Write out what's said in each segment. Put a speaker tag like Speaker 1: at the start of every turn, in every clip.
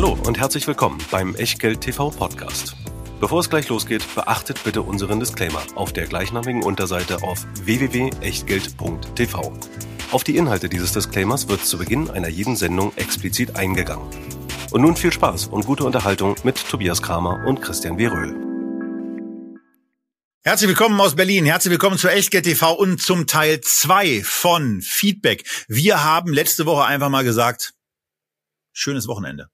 Speaker 1: Hallo und herzlich willkommen beim Echtgeld TV Podcast. Bevor es gleich losgeht, beachtet bitte unseren Disclaimer auf der gleichnamigen Unterseite auf www.echtgeld.tv. Auf die Inhalte dieses Disclaimers wird zu Beginn einer jeden Sendung explizit eingegangen. Und nun viel Spaß und gute Unterhaltung mit Tobias Kramer und Christian Weröhl.
Speaker 2: Herzlich willkommen aus Berlin. Herzlich willkommen zu Echtgeld TV und zum Teil 2 von Feedback. Wir haben letzte Woche einfach mal gesagt, schönes Wochenende.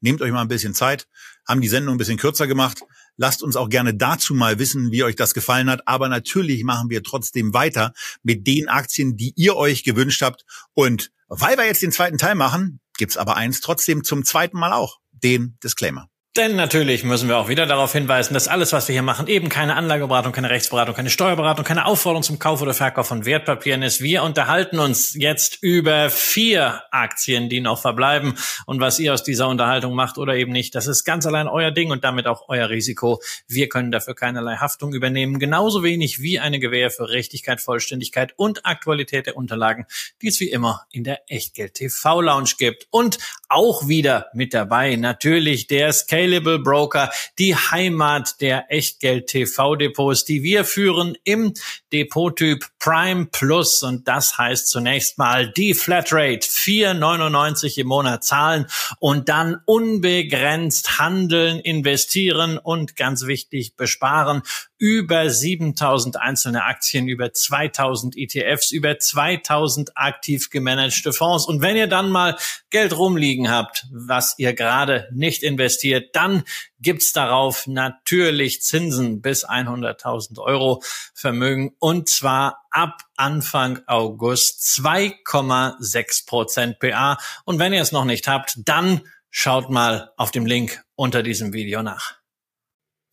Speaker 2: Nehmt euch mal ein bisschen Zeit, haben die Sendung ein bisschen kürzer gemacht. Lasst uns auch gerne dazu mal wissen, wie euch das gefallen hat. Aber natürlich machen wir trotzdem weiter mit den Aktien, die ihr euch gewünscht habt. Und weil wir jetzt den zweiten Teil machen, gibt's aber eins trotzdem zum zweiten Mal auch, den Disclaimer.
Speaker 3: Denn natürlich müssen wir auch wieder darauf hinweisen, dass alles, was wir hier machen, eben keine Anlageberatung, keine Rechtsberatung, keine Steuerberatung, keine Aufforderung zum Kauf oder Verkauf von Wertpapieren ist. Wir unterhalten uns jetzt über vier Aktien, die noch verbleiben. Und was ihr aus dieser Unterhaltung macht oder eben nicht, das ist ganz allein euer Ding und damit auch euer Risiko. Wir können dafür keinerlei Haftung übernehmen, genauso wenig wie eine Gewähr für Richtigkeit, Vollständigkeit und Aktualität der Unterlagen, die es wie immer in der Echtgeld TV Lounge gibt. Und auch wieder mit dabei natürlich der Scale Scalable Broker, die Heimat der Echtgeld-TV-Depots, die wir führen im Depottyp Prime Plus. Und das heißt zunächst mal die Flatrate 4,99 im Monat zahlen und dann unbegrenzt handeln, investieren und ganz wichtig besparen über 7000 einzelne Aktien, über 2000 ETFs, über 2000 aktiv gemanagte Fonds. Und wenn ihr dann mal Geld rumliegen habt, was ihr gerade nicht investiert, dann gibt's darauf natürlich Zinsen bis 100.000 Euro Vermögen und zwar ab Anfang August 2,6 Prozent PA. Und wenn ihr es noch nicht habt, dann schaut mal auf dem Link unter diesem Video nach.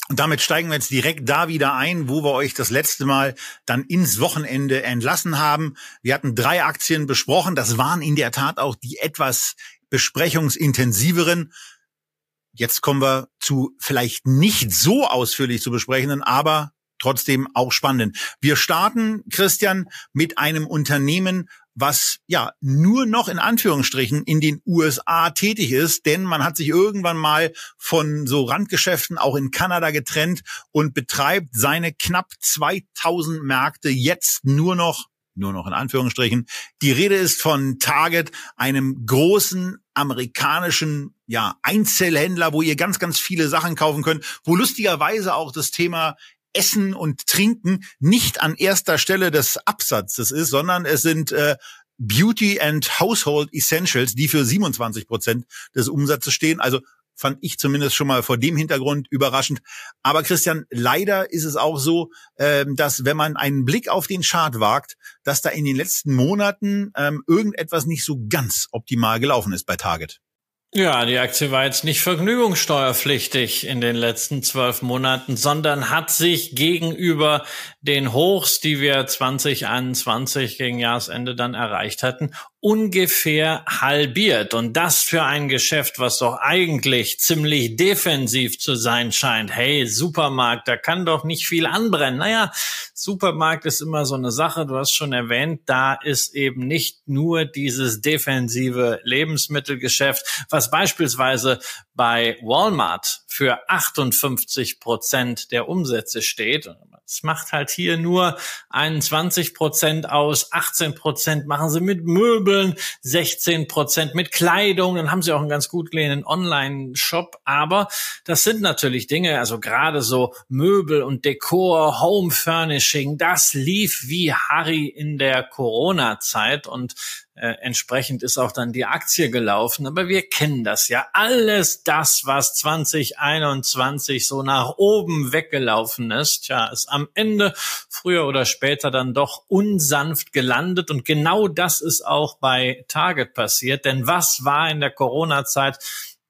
Speaker 2: Und damit steigen wir jetzt direkt da wieder ein, wo wir euch das letzte Mal dann ins Wochenende entlassen haben. Wir hatten drei Aktien besprochen. Das waren in der Tat auch die etwas besprechungsintensiveren. Jetzt kommen wir zu vielleicht nicht so ausführlich zu besprechenden, aber trotzdem auch spannend. Wir starten, Christian, mit einem Unternehmen, was ja nur noch in Anführungsstrichen in den USA tätig ist, denn man hat sich irgendwann mal von so Randgeschäften auch in Kanada getrennt und betreibt seine knapp 2000 Märkte jetzt nur noch nur noch in Anführungsstrichen. Die Rede ist von Target, einem großen amerikanischen ja, Einzelhändler, wo ihr ganz, ganz viele Sachen kaufen könnt, wo lustigerweise auch das Thema Essen und Trinken nicht an erster Stelle des Absatzes ist, sondern es sind äh, Beauty and Household Essentials, die für 27 Prozent des Umsatzes stehen. Also fand ich zumindest schon mal vor dem Hintergrund überraschend. Aber Christian, leider ist es auch so, ähm, dass wenn man einen Blick auf den Chart wagt, dass da in den letzten Monaten ähm, irgendetwas nicht so ganz optimal gelaufen ist bei Target.
Speaker 3: Ja, die Aktie war jetzt nicht vergnügungssteuerpflichtig in den letzten zwölf Monaten, sondern hat sich gegenüber den Hochs, die wir 2021 gegen Jahresende dann erreicht hatten, ungefähr halbiert. Und das für ein Geschäft, was doch eigentlich ziemlich defensiv zu sein scheint. Hey, Supermarkt, da kann doch nicht viel anbrennen. Naja, Supermarkt ist immer so eine Sache. Du hast schon erwähnt, da ist eben nicht nur dieses defensive Lebensmittelgeschäft, was beispielsweise bei Walmart für 58 Prozent der Umsätze steht. Es macht halt hier nur 21 Prozent aus, 18 Prozent machen sie mit Möbeln, 16 Prozent mit Kleidung, dann haben sie auch einen ganz gut gelegenen Online-Shop. Aber das sind natürlich Dinge, also gerade so Möbel und Dekor, Home Furnishing, das lief wie Harry in der Corona-Zeit und äh, entsprechend ist auch dann die Aktie gelaufen. Aber wir kennen das ja. Alles das, was 2021 so nach oben weggelaufen ist, ja, ist am Ende früher oder später dann doch unsanft gelandet. Und genau das ist auch bei Target passiert. Denn was war in der Corona-Zeit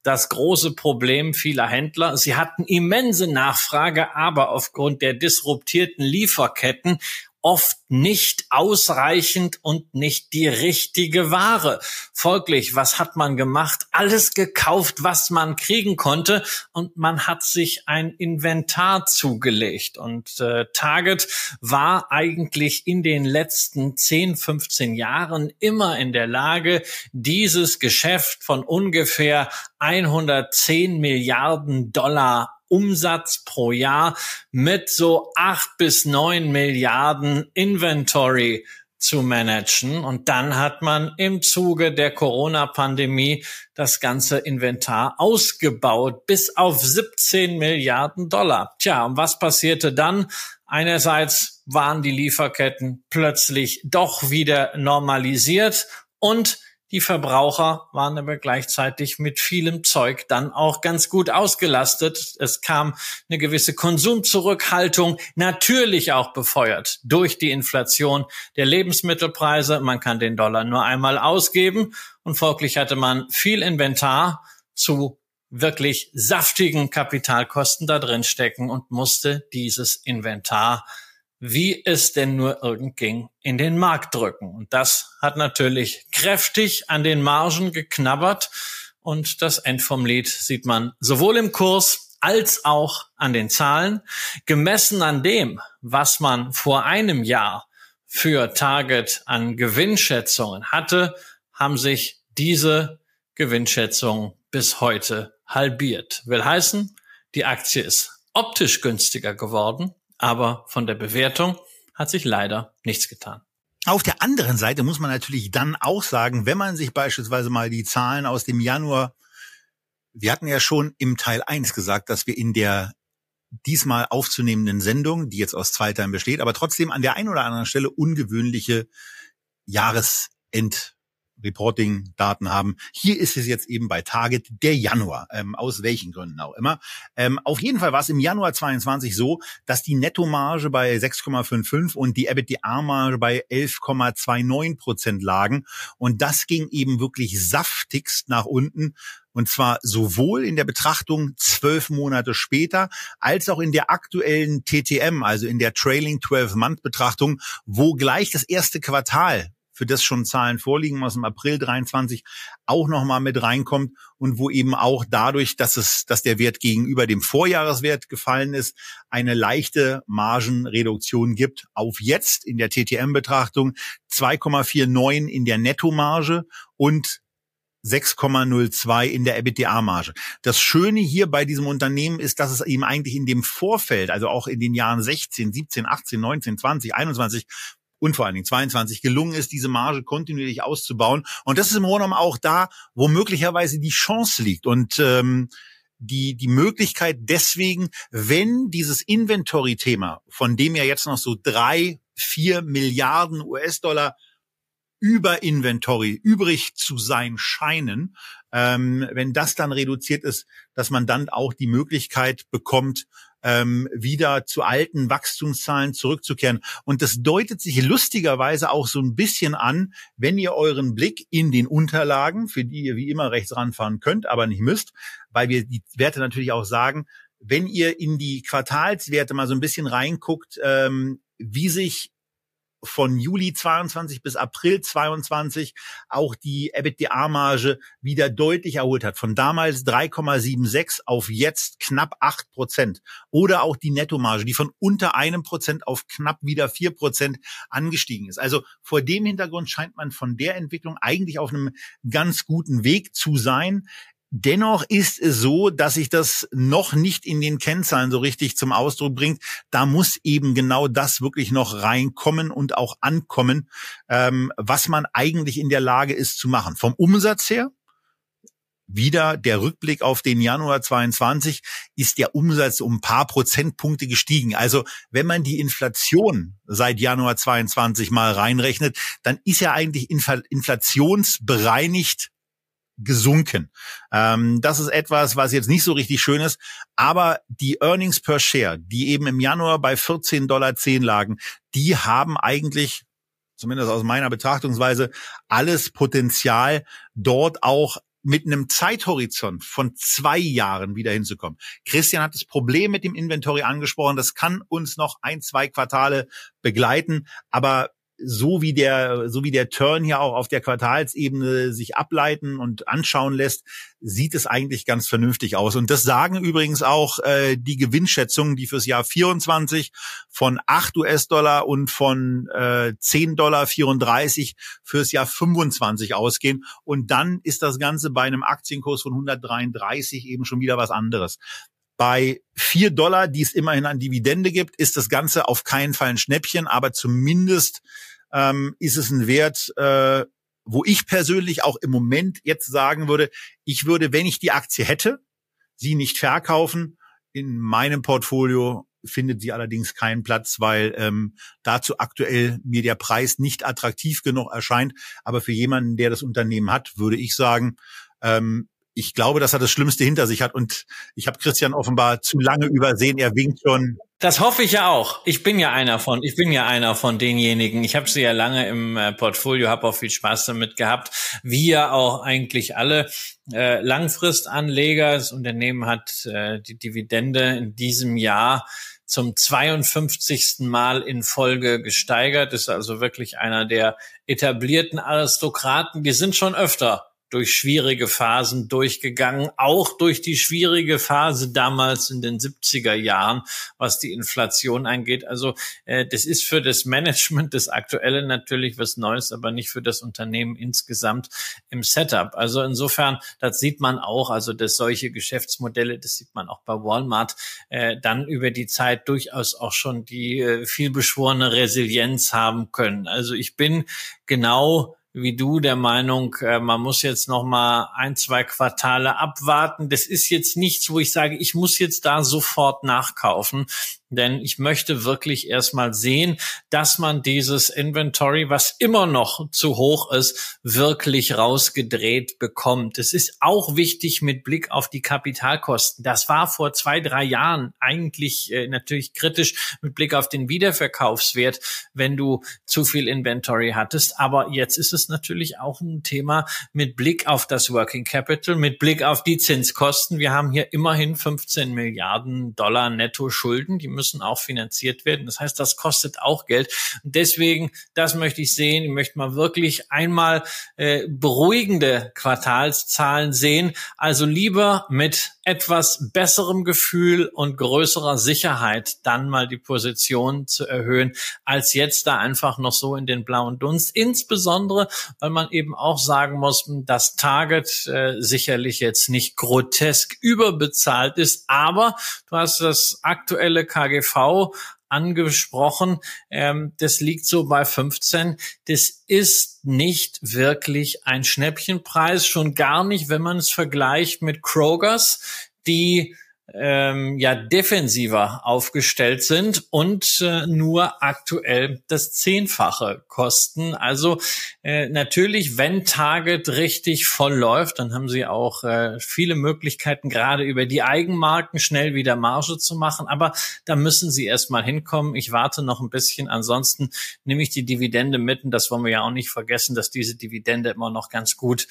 Speaker 3: das große Problem vieler Händler. Sie hatten immense Nachfrage, aber aufgrund der disruptierten Lieferketten oft nicht ausreichend und nicht die richtige Ware. Folglich, was hat man gemacht? Alles gekauft, was man kriegen konnte und man hat sich ein Inventar zugelegt. Und äh, Target war eigentlich in den letzten 10, 15 Jahren immer in der Lage, dieses Geschäft von ungefähr 110 Milliarden Dollar Umsatz pro Jahr mit so acht bis neun Milliarden Inventory zu managen. Und dann hat man im Zuge der Corona-Pandemie das ganze Inventar ausgebaut bis auf 17 Milliarden Dollar. Tja, und was passierte dann? Einerseits waren die Lieferketten plötzlich doch wieder normalisiert und die Verbraucher waren aber gleichzeitig mit vielem Zeug dann auch ganz gut ausgelastet. Es kam eine gewisse Konsumzurückhaltung, natürlich auch befeuert durch die Inflation der Lebensmittelpreise. Man kann den Dollar nur einmal ausgeben und folglich hatte man viel Inventar zu wirklich saftigen Kapitalkosten da drin stecken und musste dieses Inventar wie es denn nur irgend ging, in den Markt drücken. Und das hat natürlich kräftig an den Margen geknabbert. Und das End vom Lied sieht man sowohl im Kurs als auch an den Zahlen. Gemessen an dem, was man vor einem Jahr für Target an Gewinnschätzungen hatte, haben sich diese Gewinnschätzungen bis heute halbiert. Will heißen, die Aktie ist optisch günstiger geworden, aber von der Bewertung hat sich leider nichts getan.
Speaker 2: Auf der anderen Seite muss man natürlich dann auch sagen, wenn man sich beispielsweise mal die Zahlen aus dem Januar, wir hatten ja schon im Teil 1 gesagt, dass wir in der diesmal aufzunehmenden Sendung, die jetzt aus zwei Teilen besteht, aber trotzdem an der einen oder anderen Stelle ungewöhnliche Jahresend Reporting-Daten haben. Hier ist es jetzt eben bei Target der Januar, ähm, aus welchen Gründen auch immer. Ähm, auf jeden Fall war es im Januar 22 so, dass die Nettomarge bei 6,55 und die EBITDA-Marge bei 11,29 Prozent lagen. Und das ging eben wirklich saftigst nach unten. Und zwar sowohl in der Betrachtung zwölf Monate später, als auch in der aktuellen TTM, also in der Trailing 12 Month Betrachtung, wo gleich das erste Quartal für das schon Zahlen vorliegen aus dem April 23 auch nochmal mit reinkommt und wo eben auch dadurch, dass es, dass der Wert gegenüber dem Vorjahreswert gefallen ist, eine leichte Margenreduktion gibt auf jetzt in der TTM-Betrachtung 2,49 in der Nettomarge und 6,02 in der EBITDA-Marge. Das Schöne hier bei diesem Unternehmen ist, dass es ihm eigentlich in dem Vorfeld, also auch in den Jahren 16, 17, 18, 19, 20, 21 und vor allen Dingen 22 gelungen ist, diese Marge kontinuierlich auszubauen. Und das ist im Grunde genommen auch da, wo möglicherweise die Chance liegt. Und ähm, die, die Möglichkeit deswegen, wenn dieses Inventory-Thema, von dem ja jetzt noch so drei, vier Milliarden US-Dollar über Inventory übrig zu sein scheinen, ähm, wenn das dann reduziert ist, dass man dann auch die Möglichkeit bekommt, ähm, wieder zu alten Wachstumszahlen zurückzukehren. Und das deutet sich lustigerweise auch so ein bisschen an, wenn ihr euren Blick in den Unterlagen, für die ihr wie immer rechts ranfahren könnt, aber nicht müsst, weil wir die Werte natürlich auch sagen, wenn ihr in die Quartalswerte mal so ein bisschen reinguckt, ähm, wie sich von Juli 22 bis April 22 auch die EBITDA-Marge wieder deutlich erholt hat. Von damals 3,76 auf jetzt knapp 8 Prozent. Oder auch die Nettomarge, die von unter einem Prozent auf knapp wieder 4 Prozent angestiegen ist. Also vor dem Hintergrund scheint man von der Entwicklung eigentlich auf einem ganz guten Weg zu sein. Dennoch ist es so, dass sich das noch nicht in den Kennzahlen so richtig zum Ausdruck bringt. Da muss eben genau das wirklich noch reinkommen und auch ankommen, ähm, was man eigentlich in der Lage ist zu machen. Vom Umsatz her, wieder der Rückblick auf den Januar 22 ist der Umsatz um ein paar Prozentpunkte gestiegen. Also wenn man die Inflation seit Januar 22 mal reinrechnet, dann ist ja eigentlich inflationsbereinigt gesunken. Ähm, das ist etwas, was jetzt nicht so richtig schön ist, aber die Earnings per Share, die eben im Januar bei 14,10 Dollar lagen, die haben eigentlich zumindest aus meiner Betrachtungsweise alles Potenzial, dort auch mit einem Zeithorizont von zwei Jahren wieder hinzukommen. Christian hat das Problem mit dem Inventory angesprochen. Das kann uns noch ein, zwei Quartale begleiten. Aber so wie der, so wie der Turn hier auch auf der Quartalsebene sich ableiten und anschauen lässt, sieht es eigentlich ganz vernünftig aus. Und das sagen übrigens auch äh, die Gewinnschätzungen, die fürs Jahr 24 von 8 US-Dollar und von äh, 10 Dollar 34 fürs Jahr 25 ausgehen. Und dann ist das Ganze bei einem Aktienkurs von 133 eben schon wieder was anderes. Bei vier Dollar, die es immerhin an Dividende gibt, ist das Ganze auf keinen Fall ein Schnäppchen, aber zumindest ähm, ist es ein Wert, äh, wo ich persönlich auch im Moment jetzt sagen würde, ich würde, wenn ich die Aktie hätte, sie nicht verkaufen. In meinem Portfolio findet sie allerdings keinen Platz, weil ähm, dazu aktuell mir der Preis nicht attraktiv genug erscheint. Aber für jemanden, der das Unternehmen hat, würde ich sagen, ähm, ich glaube, dass er das Schlimmste hinter sich hat. Und ich habe Christian offenbar zu lange übersehen. Er winkt schon.
Speaker 3: Das hoffe ich ja auch. Ich bin ja einer von, ich bin ja einer von denjenigen. Ich habe sie ja lange im äh, Portfolio, habe auch viel Spaß damit gehabt. Wie ja auch eigentlich alle äh, Langfristanleger. Das Unternehmen hat äh, die Dividende in diesem Jahr zum 52. Mal in Folge gesteigert. Ist also wirklich einer der etablierten Aristokraten. Die sind schon öfter durch schwierige Phasen durchgegangen, auch durch die schwierige Phase damals in den 70er Jahren, was die Inflation angeht. Also äh, das ist für das Management das Aktuelle natürlich was Neues, aber nicht für das Unternehmen insgesamt im Setup. Also insofern, das sieht man auch, also dass solche Geschäftsmodelle, das sieht man auch bei Walmart, äh, dann über die Zeit durchaus auch schon die äh, vielbeschworene Resilienz haben können. Also ich bin genau wie du der Meinung, äh, man muss jetzt noch mal ein, zwei Quartale abwarten. Das ist jetzt nichts, wo ich sage, ich muss jetzt da sofort nachkaufen. Denn ich möchte wirklich erstmal sehen, dass man dieses Inventory, was immer noch zu hoch ist, wirklich rausgedreht bekommt. Es ist auch wichtig mit Blick auf die Kapitalkosten. Das war vor zwei, drei Jahren eigentlich äh, natürlich kritisch mit Blick auf den Wiederverkaufswert, wenn du zu viel Inventory hattest. Aber jetzt ist es natürlich auch ein Thema mit Blick auf das Working Capital, mit Blick auf die Zinskosten. Wir haben hier immerhin 15 Milliarden Dollar netto Schulden. Die müssen müssen auch finanziert werden. Das heißt, das kostet auch Geld. Und deswegen, das möchte ich sehen. Ich möchte mal wirklich einmal äh, beruhigende Quartalszahlen sehen. Also lieber mit etwas besserem Gefühl und größerer Sicherheit dann mal die Position zu erhöhen, als jetzt da einfach noch so in den blauen Dunst. Insbesondere, weil man eben auch sagen muss, dass Target äh, sicherlich jetzt nicht grotesk überbezahlt ist, aber du hast das aktuelle KGV angesprochen. Ähm, das liegt so bei 15. Das ist nicht wirklich ein Schnäppchenpreis, schon gar nicht, wenn man es vergleicht mit Krogers, die ähm, ja defensiver aufgestellt sind und äh, nur aktuell das Zehnfache kosten. Also äh, natürlich, wenn Target richtig voll läuft, dann haben sie auch äh, viele Möglichkeiten, gerade über die Eigenmarken schnell wieder Marge zu machen. Aber da müssen sie erstmal hinkommen. Ich warte noch ein bisschen. Ansonsten nehme ich die Dividende mitten. Das wollen wir ja auch nicht vergessen, dass diese Dividende immer noch ganz gut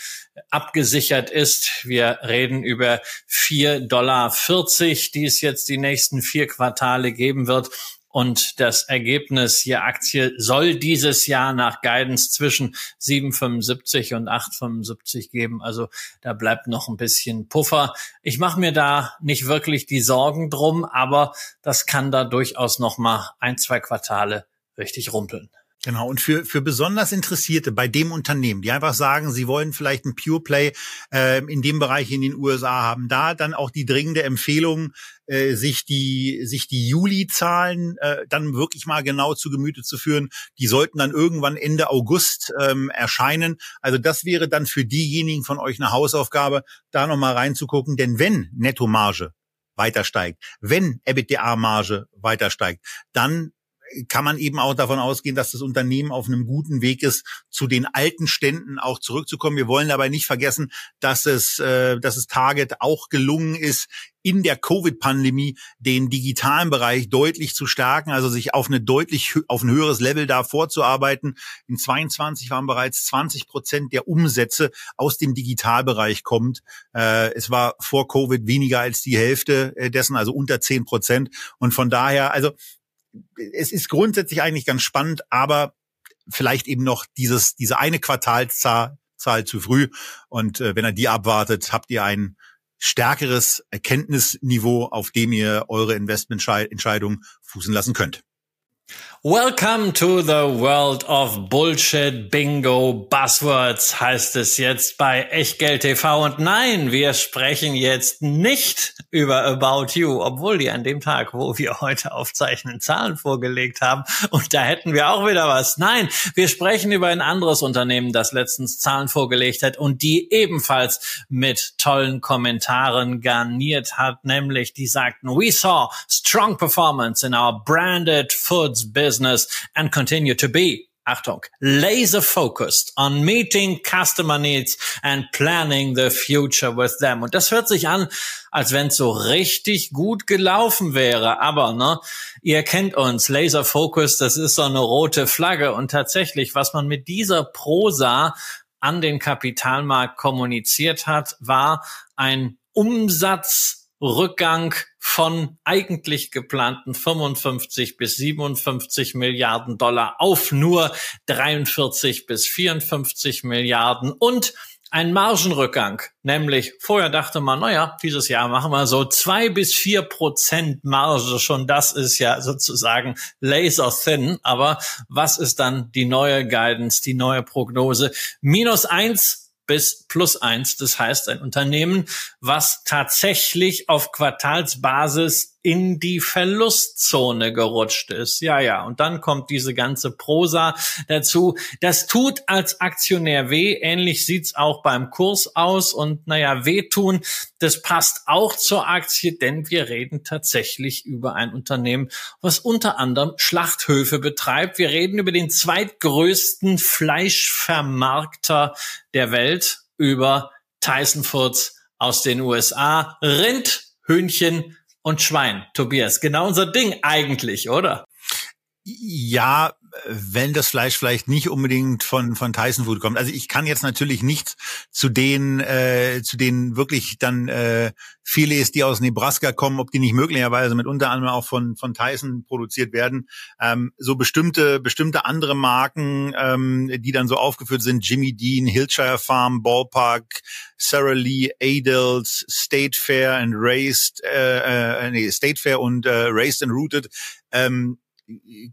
Speaker 3: abgesichert ist. Wir reden über vier Dollar 40, die es jetzt die nächsten vier Quartale geben wird. Und das Ergebnis je Aktie soll dieses Jahr nach Guidance zwischen 7,75 und 8,75 geben. Also da bleibt noch ein bisschen Puffer. Ich mache mir da nicht wirklich die Sorgen drum, aber das kann da durchaus noch mal ein, zwei Quartale richtig rumpeln.
Speaker 2: Genau, und für, für besonders Interessierte bei dem Unternehmen, die einfach sagen, sie wollen vielleicht ein Pure Play äh, in dem Bereich in den USA haben, da dann auch die dringende Empfehlung, äh, sich die, sich die Juli-Zahlen äh, dann wirklich mal genau zu Gemüte zu führen. Die sollten dann irgendwann Ende August ähm, erscheinen. Also das wäre dann für diejenigen von euch eine Hausaufgabe, da nochmal reinzugucken. Denn wenn Nettomarge weiter steigt, wenn EBITDA-Marge weiter steigt, dann kann man eben auch davon ausgehen, dass das Unternehmen auf einem guten Weg ist, zu den alten Ständen auch zurückzukommen. Wir wollen dabei nicht vergessen, dass es, äh, dass es Target auch gelungen ist, in der Covid-Pandemie den digitalen Bereich deutlich zu stärken, also sich auf eine deutlich auf ein höheres Level da vorzuarbeiten. In 22 waren bereits 20 Prozent der Umsätze aus dem Digitalbereich kommt. Äh, es war vor Covid weniger als die Hälfte äh, dessen, also unter 10 Prozent. Und von daher, also es ist grundsätzlich eigentlich ganz spannend, aber vielleicht eben noch dieses, diese eine Quartalszahl Zahl zu früh. Und äh, wenn er die abwartet, habt ihr ein stärkeres Erkenntnisniveau, auf dem ihr eure Investmententscheidung fußen lassen könnt.
Speaker 3: Welcome to the world of Bullshit Bingo Buzzwords heißt es jetzt bei Echtgeld TV. Und nein, wir sprechen jetzt nicht über About You, obwohl die an dem Tag, wo wir heute aufzeichnen, Zahlen vorgelegt haben. Und da hätten wir auch wieder was. Nein, wir sprechen über ein anderes Unternehmen, das letztens Zahlen vorgelegt hat und die ebenfalls mit tollen Kommentaren garniert hat, nämlich die sagten, we saw strong performance in our branded foods business and continue to be Achtung, laser focused on meeting customer needs and planning the future with them. Und das hört sich an, als wenn es so richtig gut gelaufen wäre. Aber ne, ihr kennt uns, laser focused, das ist so eine rote Flagge. Und tatsächlich, was man mit dieser Prosa an den Kapitalmarkt kommuniziert hat, war ein Umsatz Rückgang von eigentlich geplanten 55 bis 57 Milliarden Dollar auf nur 43 bis 54 Milliarden und ein Margenrückgang, nämlich vorher dachte man, naja, dieses Jahr machen wir so zwei bis vier Prozent Marge, schon das ist ja sozusagen laser thin, aber was ist dann die neue Guidance, die neue Prognose? Minus eins bis plus eins. Das heißt, ein Unternehmen, was tatsächlich auf Quartalsbasis in die Verlustzone gerutscht ist. Ja, ja. Und dann kommt diese ganze Prosa dazu. Das tut als Aktionär weh. Ähnlich sieht's auch beim Kurs aus. Und naja, wehtun, das passt auch zur Aktie, denn wir reden tatsächlich über ein Unternehmen, was unter anderem Schlachthöfe betreibt. Wir reden über den zweitgrößten Fleischvermarkter der Welt, über Tyson Foods aus den USA. Rind, Hühnchen, und Schwein. Tobias, genau unser Ding eigentlich, oder?
Speaker 2: Ja, wenn das Fleisch vielleicht nicht unbedingt von von Tyson Food kommt. Also ich kann jetzt natürlich nicht zu den äh, zu den wirklich dann äh, Filets, die aus Nebraska kommen, ob die nicht möglicherweise mit unter anderem auch von von Tyson produziert werden. Ähm, so bestimmte bestimmte andere Marken, ähm, die dann so aufgeführt sind: Jimmy Dean, Hillshire Farm, Ballpark, Sarah Lee, Adels, State Fair and Raised, äh, äh, nee, State Fair und äh, Raised and Rooted. Ähm,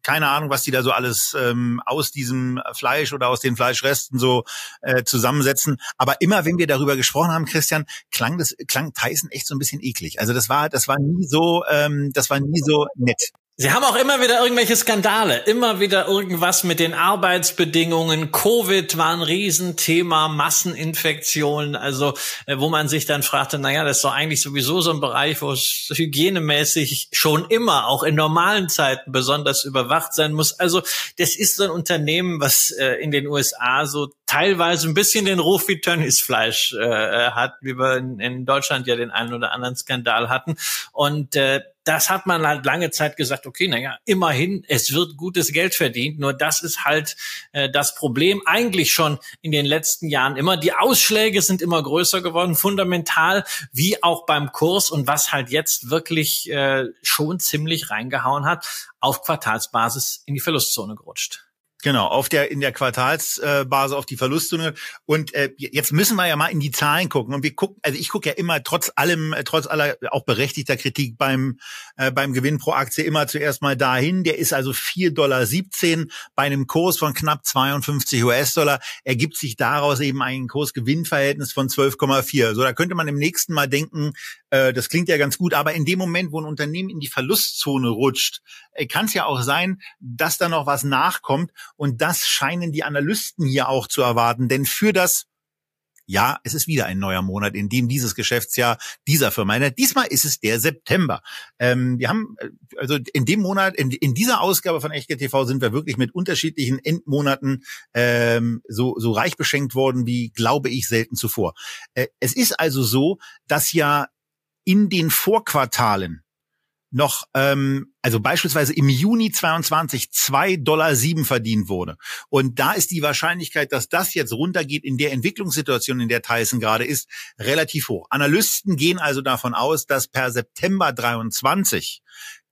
Speaker 2: keine Ahnung, was die da so alles ähm, aus diesem Fleisch oder aus den Fleischresten so äh, zusammensetzen. Aber immer, wenn wir darüber gesprochen haben, Christian, klang das klang Tyson echt so ein bisschen eklig. Also das war das war nie so ähm, das war nie so nett.
Speaker 3: Sie haben auch immer wieder irgendwelche Skandale, immer wieder irgendwas mit den Arbeitsbedingungen. Covid war ein Riesenthema, Masseninfektionen, also äh, wo man sich dann fragte, naja, das ist doch eigentlich sowieso so ein Bereich, wo es hygienemäßig schon immer, auch in normalen Zeiten besonders überwacht sein muss. Also das ist so ein Unternehmen, was äh, in den USA so teilweise ein bisschen den Ruf wie Tönnies Fleisch äh, äh, hat, wie wir in, in, Deutschland ja den einen oder anderen Skandal hatten. Und äh, das hat man halt lange Zeit gesagt, okay, naja, immerhin, es wird gutes Geld verdient. Nur das ist halt äh, das Problem eigentlich schon in den letzten Jahren immer. Die Ausschläge sind immer größer geworden, fundamental, wie auch beim Kurs. Und was halt jetzt wirklich äh, schon ziemlich reingehauen hat, auf Quartalsbasis in die Verlustzone gerutscht.
Speaker 2: Genau, auf der in der Quartalsbasis auf die Verluste. Und äh, jetzt müssen wir ja mal in die Zahlen gucken. Und wir gucken, also ich gucke ja immer trotz allem, äh, trotz aller auch berechtigter Kritik beim äh, beim Gewinn pro Aktie immer zuerst mal dahin. Der ist also 4,17 Dollar bei einem Kurs von knapp 52 US-Dollar. Ergibt sich daraus eben ein Kurs-Gewinn-Verhältnis von 12,4. So, da könnte man im nächsten Mal denken, äh, das klingt ja ganz gut, aber in dem Moment, wo ein Unternehmen in die Verlustzone rutscht, äh, kann es ja auch sein, dass da noch was nachkommt und das scheinen die Analysten hier auch zu erwarten. Denn für das Ja, es ist wieder ein neuer Monat, in dem dieses Geschäftsjahr dieser Firma endet. Diesmal ist es der September. Ähm, wir haben, äh, also in dem Monat, in, in dieser Ausgabe von Echtgeld TV sind wir wirklich mit unterschiedlichen Endmonaten ähm, so, so reich beschenkt worden, wie glaube ich selten zuvor. Äh, es ist also so, dass ja in den Vorquartalen noch, ähm, also beispielsweise im Juni 22 2,07 Dollar verdient wurde. Und da ist die Wahrscheinlichkeit, dass das jetzt runtergeht in der Entwicklungssituation, in der Tyson gerade ist, relativ hoch. Analysten gehen also davon aus, dass per September 23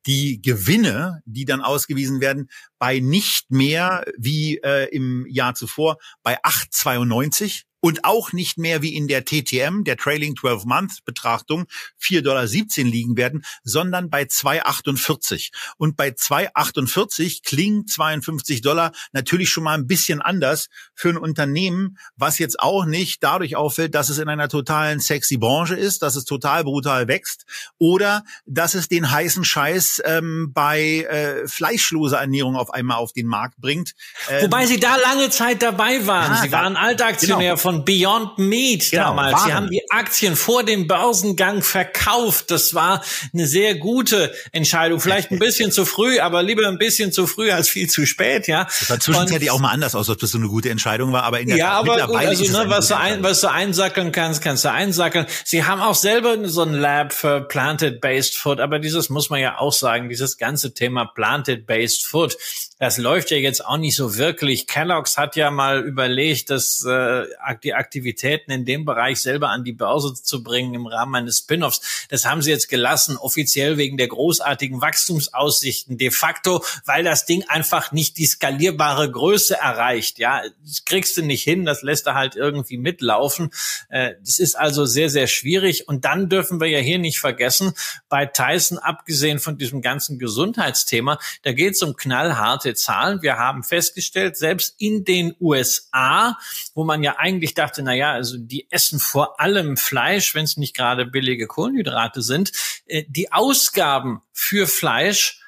Speaker 2: die Gewinne, die dann ausgewiesen werden, bei nicht mehr wie äh, im Jahr zuvor bei 8,92 und auch nicht mehr wie in der TTM, der Trailing 12 Month Betrachtung, 4,17 Dollar liegen werden, sondern bei 2,48. Und bei 2,48 klingt 52 Dollar natürlich schon mal ein bisschen anders für ein Unternehmen, was jetzt auch nicht dadurch auffällt, dass es in einer totalen sexy Branche ist, dass es total brutal wächst oder dass es den heißen Scheiß ähm, bei äh, fleischloser Ernährung auf einmal auf den Markt bringt.
Speaker 3: Ähm, Wobei sie da lange Zeit dabei waren. Ja, sie waren Altaktionär genau. Von Beyond Meat genau, damals. Waren. Sie haben die Aktien vor dem Börsengang verkauft. Das war eine sehr gute Entscheidung. Vielleicht ein bisschen zu früh, aber lieber ein bisschen zu früh als viel zu spät, ja.
Speaker 2: Das war zwischenzeitlich auch mal anders aus, ob das so eine gute Entscheidung war, aber in der
Speaker 3: ja, Tat, aber gut, also, ne, was, du ein, was du einsackeln kannst, kannst du einsackeln. Sie haben auch selber so ein Lab für Planted-Based Food, aber dieses muss man ja auch sagen, dieses ganze Thema Planted-Based Food, das läuft ja jetzt auch nicht so wirklich. Kellogg's hat ja mal überlegt, dass äh, die Aktivitäten in dem Bereich selber an die Börse zu bringen im Rahmen eines Spin-offs. Das haben sie jetzt gelassen, offiziell wegen der großartigen Wachstumsaussichten. De facto, weil das Ding einfach nicht die skalierbare Größe erreicht. Ja, das kriegst du nicht hin, das lässt er halt irgendwie mitlaufen. Äh, das ist also sehr, sehr schwierig. Und dann dürfen wir ja hier nicht vergessen, bei Tyson, abgesehen von diesem ganzen Gesundheitsthema, da geht es um knallharte harte Zahlen. Wir haben festgestellt, selbst in den USA, wo man ja eigentlich dachte, na ja, also die essen vor allem Fleisch, wenn es nicht gerade billige Kohlenhydrate sind, äh, die Ausgaben für Fleisch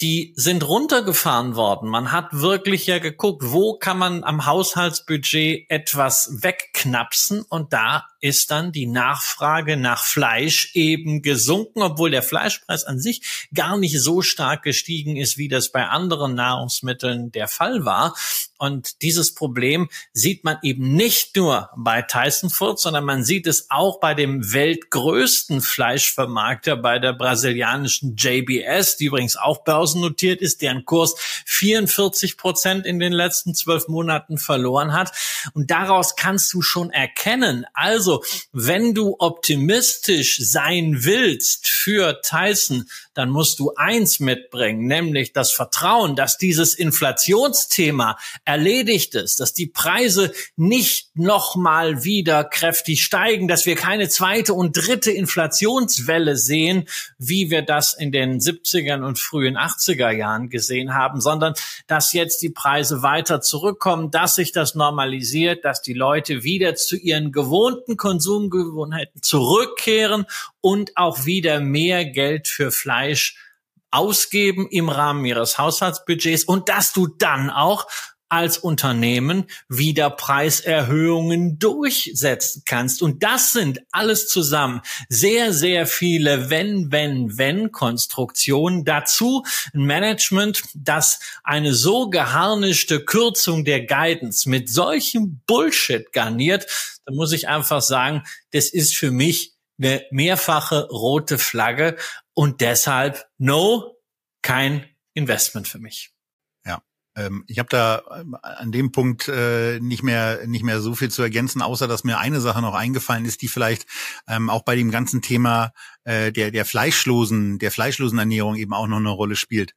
Speaker 3: die sind runtergefahren worden. Man hat wirklich ja geguckt, wo kann man am Haushaltsbudget etwas wegknapsen und da ist dann die Nachfrage nach Fleisch eben gesunken, obwohl der Fleischpreis an sich gar nicht so stark gestiegen ist, wie das bei anderen Nahrungsmitteln der Fall war. Und dieses Problem sieht man eben nicht nur bei Tyson Foods, sondern man sieht es auch bei dem weltgrößten Fleischvermarkter, bei der brasilianischen JBS, die übrigens auch börsennotiert ist, deren Kurs 44 Prozent in den letzten zwölf Monaten verloren hat. Und daraus kannst du schon erkennen, also also, wenn du optimistisch sein willst für Tyson, dann musst du eins mitbringen, nämlich das Vertrauen, dass dieses Inflationsthema erledigt ist, dass die Preise nicht nochmal wieder kräftig steigen, dass wir keine zweite und dritte Inflationswelle sehen, wie wir das in den 70ern und frühen 80er Jahren gesehen haben, sondern dass jetzt die Preise weiter zurückkommen, dass sich das normalisiert, dass die Leute wieder zu ihren gewohnten Konsumgewohnheiten zurückkehren und auch wieder mehr Geld für Fleisch ausgeben im Rahmen ihres Haushaltsbudgets und dass du dann auch als Unternehmen wieder Preiserhöhungen durchsetzen kannst. Und das sind alles zusammen sehr, sehr viele wenn, wenn, wenn Konstruktionen. Dazu ein Management, das eine so geharnischte Kürzung der Guidance mit solchem Bullshit garniert. Da muss ich einfach sagen, das ist für mich eine mehrfache rote Flagge und deshalb no, kein Investment für mich.
Speaker 2: Ähm, ich habe da ähm, an dem Punkt äh, nicht mehr nicht mehr so viel zu ergänzen, außer dass mir eine Sache noch eingefallen ist, die vielleicht ähm, auch bei dem ganzen Thema äh, der der fleischlosen der fleischlosen Ernährung eben auch noch eine Rolle spielt,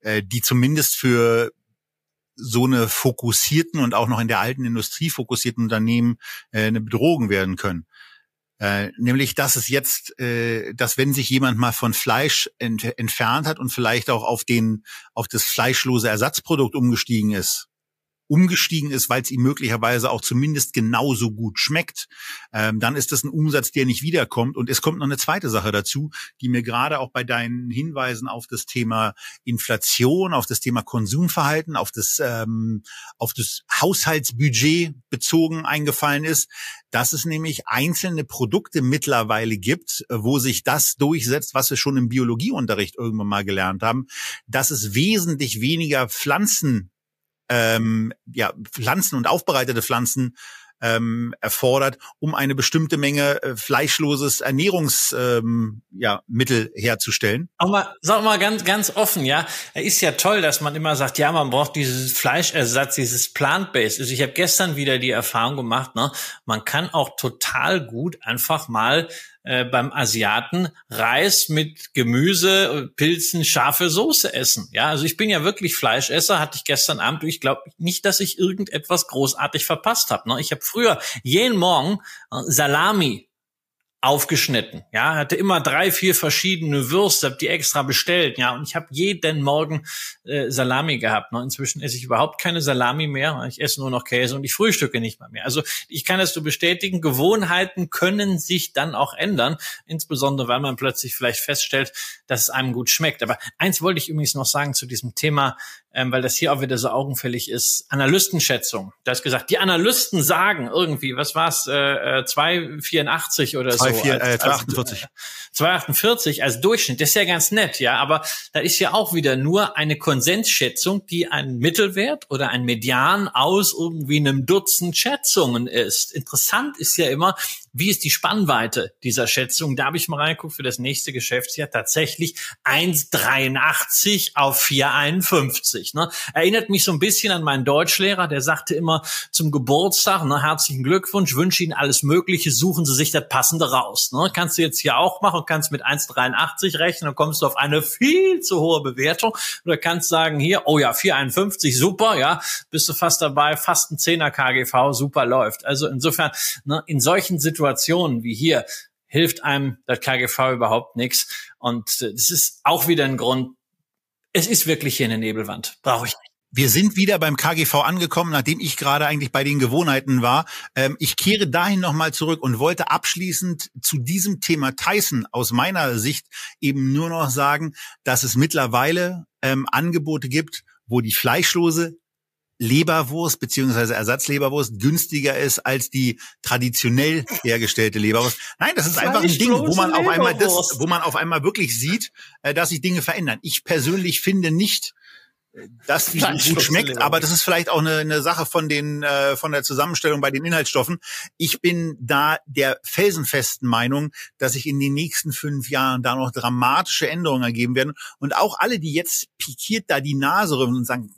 Speaker 2: äh, die zumindest für so eine fokussierten und auch noch in der alten Industrie fokussierten Unternehmen äh, eine Bedrohung werden können. Äh, nämlich, dass es jetzt, äh, dass wenn sich jemand mal von Fleisch ent entfernt hat und vielleicht auch auf den, auf das fleischlose Ersatzprodukt umgestiegen ist, umgestiegen ist, weil es ihm möglicherweise auch zumindest genauso gut schmeckt, ähm, dann ist das ein Umsatz, der nicht wiederkommt. Und es kommt noch eine zweite Sache dazu, die mir gerade auch bei deinen Hinweisen auf das Thema Inflation, auf das Thema Konsumverhalten, auf das, ähm, auf das Haushaltsbudget bezogen eingefallen ist, dass es nämlich einzelne Produkte mittlerweile gibt, wo sich das durchsetzt, was wir schon im Biologieunterricht irgendwann mal gelernt haben, dass es wesentlich weniger Pflanzen ähm, ja, Pflanzen und aufbereitete Pflanzen ähm, erfordert, um eine bestimmte Menge äh, fleischloses Ernährungsmittel ähm, ja, Mittel herzustellen.
Speaker 3: Auch mal, sag mal ganz, ganz offen, ja, ist ja toll, dass man immer sagt, ja, man braucht dieses Fleischersatz, dieses Plant-Based. Also ich habe gestern wieder die Erfahrung gemacht, ne, man kann auch total gut einfach mal äh, beim Asiaten Reis mit Gemüse, Pilzen, scharfe Soße essen. Ja, also ich bin ja wirklich Fleischesser, hatte ich gestern Abend. Ich glaube nicht, dass ich irgendetwas großartig verpasst habe. Ne? Ich habe früher jeden Morgen äh, Salami aufgeschnitten. Ja, hatte immer drei, vier verschiedene Würste, hab die extra bestellt. Ja, und ich habe jeden Morgen äh, Salami gehabt. Ne? Inzwischen esse ich überhaupt keine Salami mehr. Ich esse nur noch Käse und ich frühstücke nicht mal mehr. Also ich kann das so bestätigen. Gewohnheiten können sich dann auch ändern, insbesondere weil man plötzlich vielleicht feststellt, dass es einem gut schmeckt. Aber eins wollte ich übrigens noch sagen zu diesem Thema ähm, weil das hier auch wieder so augenfällig ist, Analystenschätzung. Da ist gesagt, die Analysten sagen irgendwie, was war's, äh, 284 äh, oder 2, so. 4,
Speaker 2: äh, 248. Als,
Speaker 3: 248 als Durchschnitt, das ist ja ganz nett, ja, aber da ist ja auch wieder nur eine Konsensschätzung, die ein Mittelwert oder ein Median aus irgendwie einem Dutzend Schätzungen ist. Interessant ist ja immer, wie ist die Spannweite dieser Schätzung? Da habe ich mal reingeguckt für das nächste Geschäftsjahr tatsächlich 1,83 auf 4,51. Ne? Erinnert mich so ein bisschen an meinen Deutschlehrer, der sagte immer zum Geburtstag, ne, herzlichen Glückwunsch, wünsche Ihnen alles Mögliche, suchen Sie sich das Passende raus. Ne? Kannst du jetzt hier auch machen, kannst mit 1,83 rechnen, dann kommst du auf eine viel zu hohe Bewertung. Oder kannst sagen, hier, oh ja, 4,51, super, ja, bist du fast dabei, fast ein 10er KGV, super läuft. Also insofern, ne, in solchen Situationen Situationen wie hier hilft einem das KGV überhaupt nichts. Und äh, das ist auch wieder ein Grund. Es ist wirklich hier eine Nebelwand. Brauche ich nicht.
Speaker 2: Wir sind wieder beim KGV angekommen, nachdem ich gerade eigentlich bei den Gewohnheiten war. Ähm, ich kehre dahin nochmal zurück und wollte abschließend zu diesem Thema Tyson aus meiner Sicht eben nur noch sagen, dass es mittlerweile ähm, Angebote gibt, wo die fleischlose Leberwurst beziehungsweise Ersatzleberwurst günstiger ist als die traditionell hergestellte Leberwurst. Nein, das ist einfach ein Ding, wo man auf einmal das, wo man auf einmal wirklich sieht, äh, dass sich Dinge verändern. Ich persönlich finde nicht, dass die so gut schmeckt, aber das ist vielleicht auch eine, eine Sache von den äh, von der Zusammenstellung bei den Inhaltsstoffen. Ich bin da der felsenfesten Meinung, dass sich in den nächsten fünf Jahren da noch dramatische Änderungen ergeben werden. Und auch alle, die jetzt pikiert da die Nase rühren und sagen,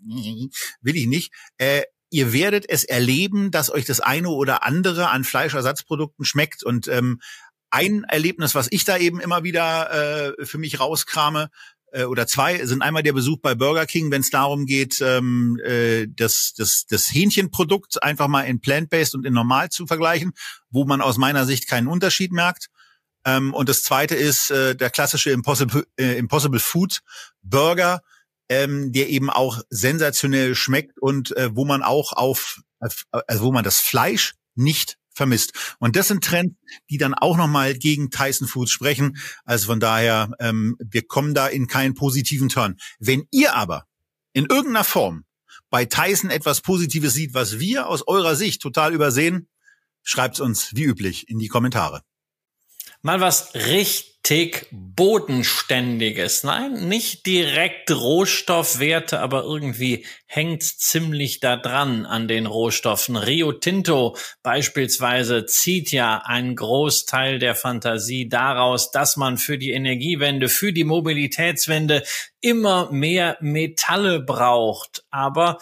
Speaker 2: will ich nicht, äh, ihr werdet es erleben, dass euch das eine oder andere an Fleischersatzprodukten schmeckt. Und ähm, ein Erlebnis, was ich da eben immer wieder äh, für mich rauskrame, äh, oder zwei sind einmal der Besuch bei Burger King, wenn es darum geht, ähm, äh, das, das, das Hähnchenprodukt einfach mal in Plant-Based und in Normal zu vergleichen, wo man aus meiner Sicht keinen Unterschied merkt. Ähm, und das zweite ist äh, der klassische Impossible, äh, Impossible Food Burger, ähm, der eben auch sensationell schmeckt und äh, wo man auch auf, also wo man das Fleisch nicht vermisst. Und das sind Trends, die dann auch nochmal gegen Tyson Foods sprechen. Also von daher, ähm, wir kommen da in keinen positiven Turn. Wenn ihr aber in irgendeiner Form bei Tyson etwas Positives sieht, was wir aus eurer Sicht total übersehen, schreibt's uns wie üblich in die Kommentare.
Speaker 3: Mal was richtig Bodenständiges. Nein, nicht direkt Rohstoffwerte, aber irgendwie hängt's ziemlich da dran an den Rohstoffen. Rio Tinto beispielsweise zieht ja einen Großteil der Fantasie daraus, dass man für die Energiewende, für die Mobilitätswende immer mehr Metalle braucht. Aber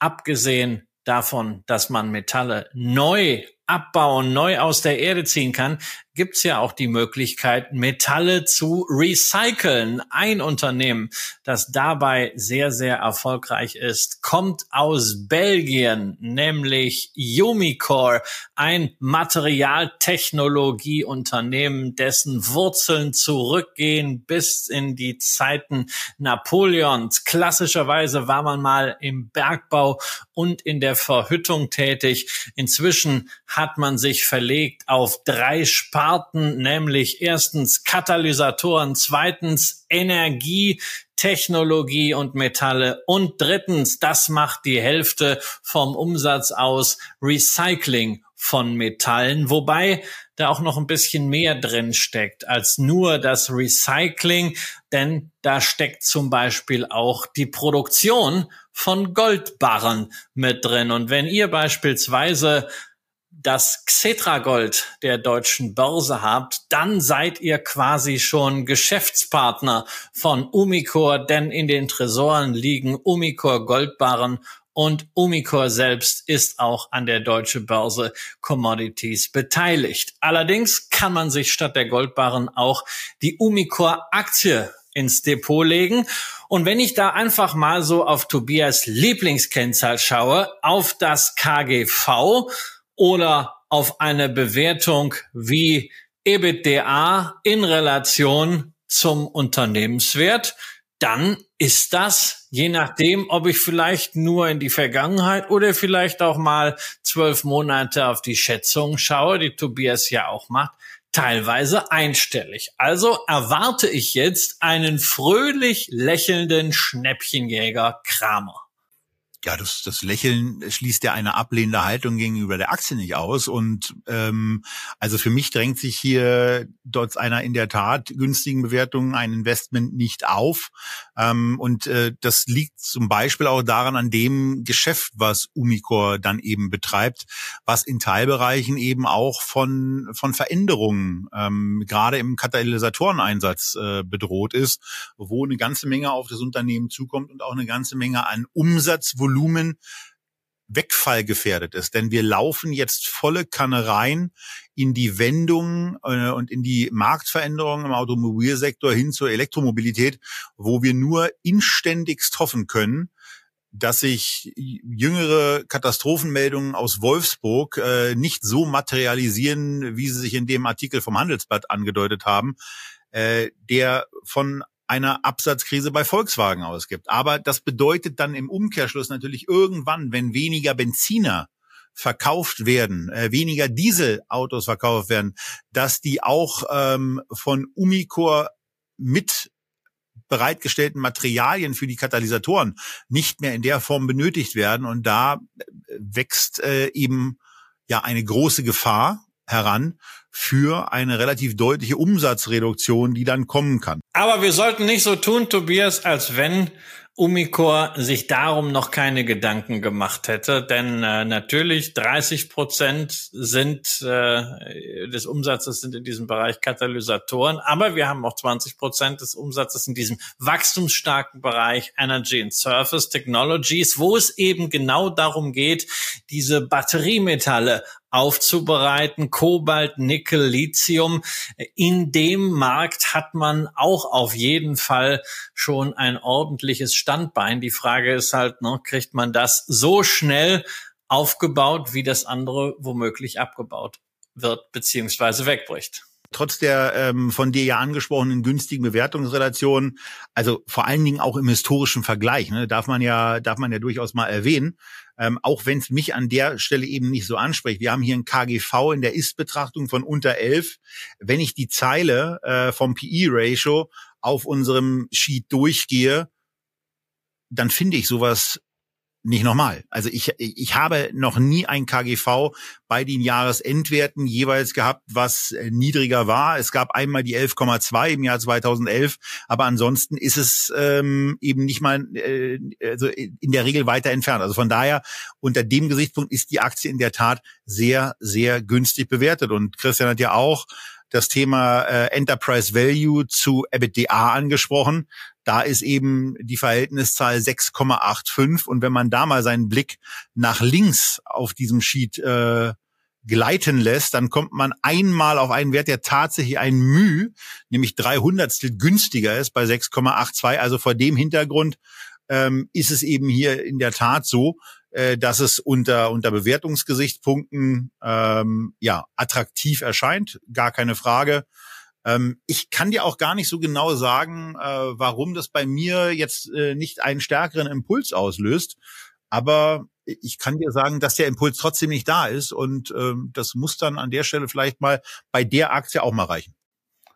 Speaker 3: abgesehen davon, dass man Metalle neu abbauen, neu aus der Erde ziehen kann, gibt's ja auch die Möglichkeit, Metalle zu recyceln. Ein Unternehmen, das dabei sehr, sehr erfolgreich ist, kommt aus Belgien, nämlich Umicore, ein Materialtechnologieunternehmen, dessen Wurzeln zurückgehen bis in die Zeiten Napoleons. Klassischerweise war man mal im Bergbau und in der Verhüttung tätig. Inzwischen hat man sich verlegt auf drei Sparten, nämlich erstens Katalysatoren, zweitens Energie, Technologie und Metalle und drittens, das macht die Hälfte vom Umsatz aus, Recycling von Metallen, wobei da auch noch ein bisschen mehr drin steckt als nur das Recycling, denn da steckt zum Beispiel auch die Produktion von Goldbarren mit drin. Und wenn ihr beispielsweise das Xetra-Gold der deutschen Börse habt, dann seid ihr quasi schon Geschäftspartner von Umicore, denn in den Tresoren liegen Umicore Goldbarren und Umicore selbst ist auch an der deutschen Börse Commodities beteiligt. Allerdings kann man sich statt der Goldbarren auch die Umicore Aktie ins Depot legen. Und wenn ich da einfach mal so auf Tobias Lieblingskennzahl schaue, auf das KGV, oder auf eine Bewertung wie EBITDA in Relation zum Unternehmenswert, dann ist das, je nachdem, ob ich vielleicht nur in die Vergangenheit oder vielleicht auch mal zwölf Monate auf die Schätzung schaue, die Tobias ja auch macht, teilweise einstellig. Also erwarte ich jetzt einen fröhlich lächelnden Schnäppchenjäger Kramer
Speaker 2: ja, das, das Lächeln schließt ja eine ablehnende Haltung gegenüber der Aktie nicht aus. Und ähm, also für mich drängt sich hier trotz einer in der Tat günstigen Bewertung ein Investment nicht auf. Ähm, und äh, das liegt zum Beispiel auch daran an dem Geschäft, was Umicore dann eben betreibt, was in Teilbereichen eben auch von, von Veränderungen, ähm, gerade im Katalysatoreneinsatz äh, bedroht ist, wo eine ganze Menge auf das Unternehmen zukommt und auch eine ganze Menge an Umsatz, Volumen wegfallgefährdet ist. Denn wir laufen jetzt volle Kanne rein in die Wendung äh, und in die Marktveränderungen im Automobilsektor hin zur Elektromobilität, wo wir nur inständigst hoffen können, dass sich jüngere Katastrophenmeldungen aus Wolfsburg äh, nicht so materialisieren, wie sie sich in dem Artikel vom Handelsblatt angedeutet haben, äh, der von einer Absatzkrise bei Volkswagen ausgibt. Aber das bedeutet dann im Umkehrschluss natürlich irgendwann, wenn weniger Benziner verkauft werden, äh, weniger Dieselautos verkauft werden, dass die auch ähm, von Umicore mit bereitgestellten Materialien für die Katalysatoren nicht mehr in der Form benötigt werden. Und da äh, wächst äh, eben ja eine große Gefahr heran für eine relativ deutliche Umsatzreduktion, die dann kommen kann.
Speaker 3: Aber wir sollten nicht so tun, Tobias, als wenn Umicore sich darum noch keine Gedanken gemacht hätte, denn äh, natürlich 30 Prozent sind äh, des Umsatzes sind in diesem Bereich Katalysatoren, aber wir haben auch 20 Prozent des Umsatzes in diesem wachstumsstarken Bereich Energy and Surface Technologies, wo es eben genau darum geht, diese Batteriemetalle aufzubereiten, Kobalt, Nickel, Lithium. In dem Markt hat man auch auf jeden Fall schon ein ordentliches Standbein. Die Frage ist halt, ne, kriegt man das so schnell aufgebaut, wie das andere womöglich abgebaut wird beziehungsweise wegbricht
Speaker 2: trotz der ähm, von dir ja angesprochenen günstigen Bewertungsrelationen, also vor allen Dingen auch im historischen Vergleich, ne, darf man ja darf man ja durchaus mal erwähnen, ähm, auch wenn es mich an der Stelle eben nicht so anspricht. Wir haben hier ein KGV in der Ist-Betrachtung von unter 11. Wenn ich die Zeile äh, vom PE-Ratio auf unserem Sheet durchgehe, dann finde ich sowas nicht nochmal. Also ich, ich habe noch nie ein KGV bei den Jahresendwerten jeweils gehabt, was äh, niedriger war. Es gab einmal die 11,2 im Jahr 2011, aber ansonsten ist es ähm, eben nicht mal äh, also in der Regel weiter entfernt. Also von daher unter dem Gesichtspunkt ist die Aktie in der Tat sehr, sehr günstig bewertet. Und Christian hat ja auch das Thema äh, Enterprise Value zu EBITDA angesprochen. Da ist eben die Verhältniszahl 6,85 und wenn man da mal seinen Blick nach links auf diesem Sheet äh, gleiten lässt, dann kommt man einmal auf einen Wert, der tatsächlich ein Müh, nämlich 300 günstiger ist bei 6,82. Also vor dem Hintergrund ähm, ist es eben hier in der Tat so, äh, dass es unter, unter Bewertungsgesichtspunkten ähm, ja attraktiv erscheint, gar keine Frage. Ähm, ich kann dir auch gar nicht so genau sagen, äh, warum das bei mir jetzt äh, nicht einen stärkeren Impuls auslöst. Aber ich kann dir sagen, dass der Impuls trotzdem nicht da ist und ähm, das muss dann an der Stelle vielleicht mal bei der Aktie auch mal reichen.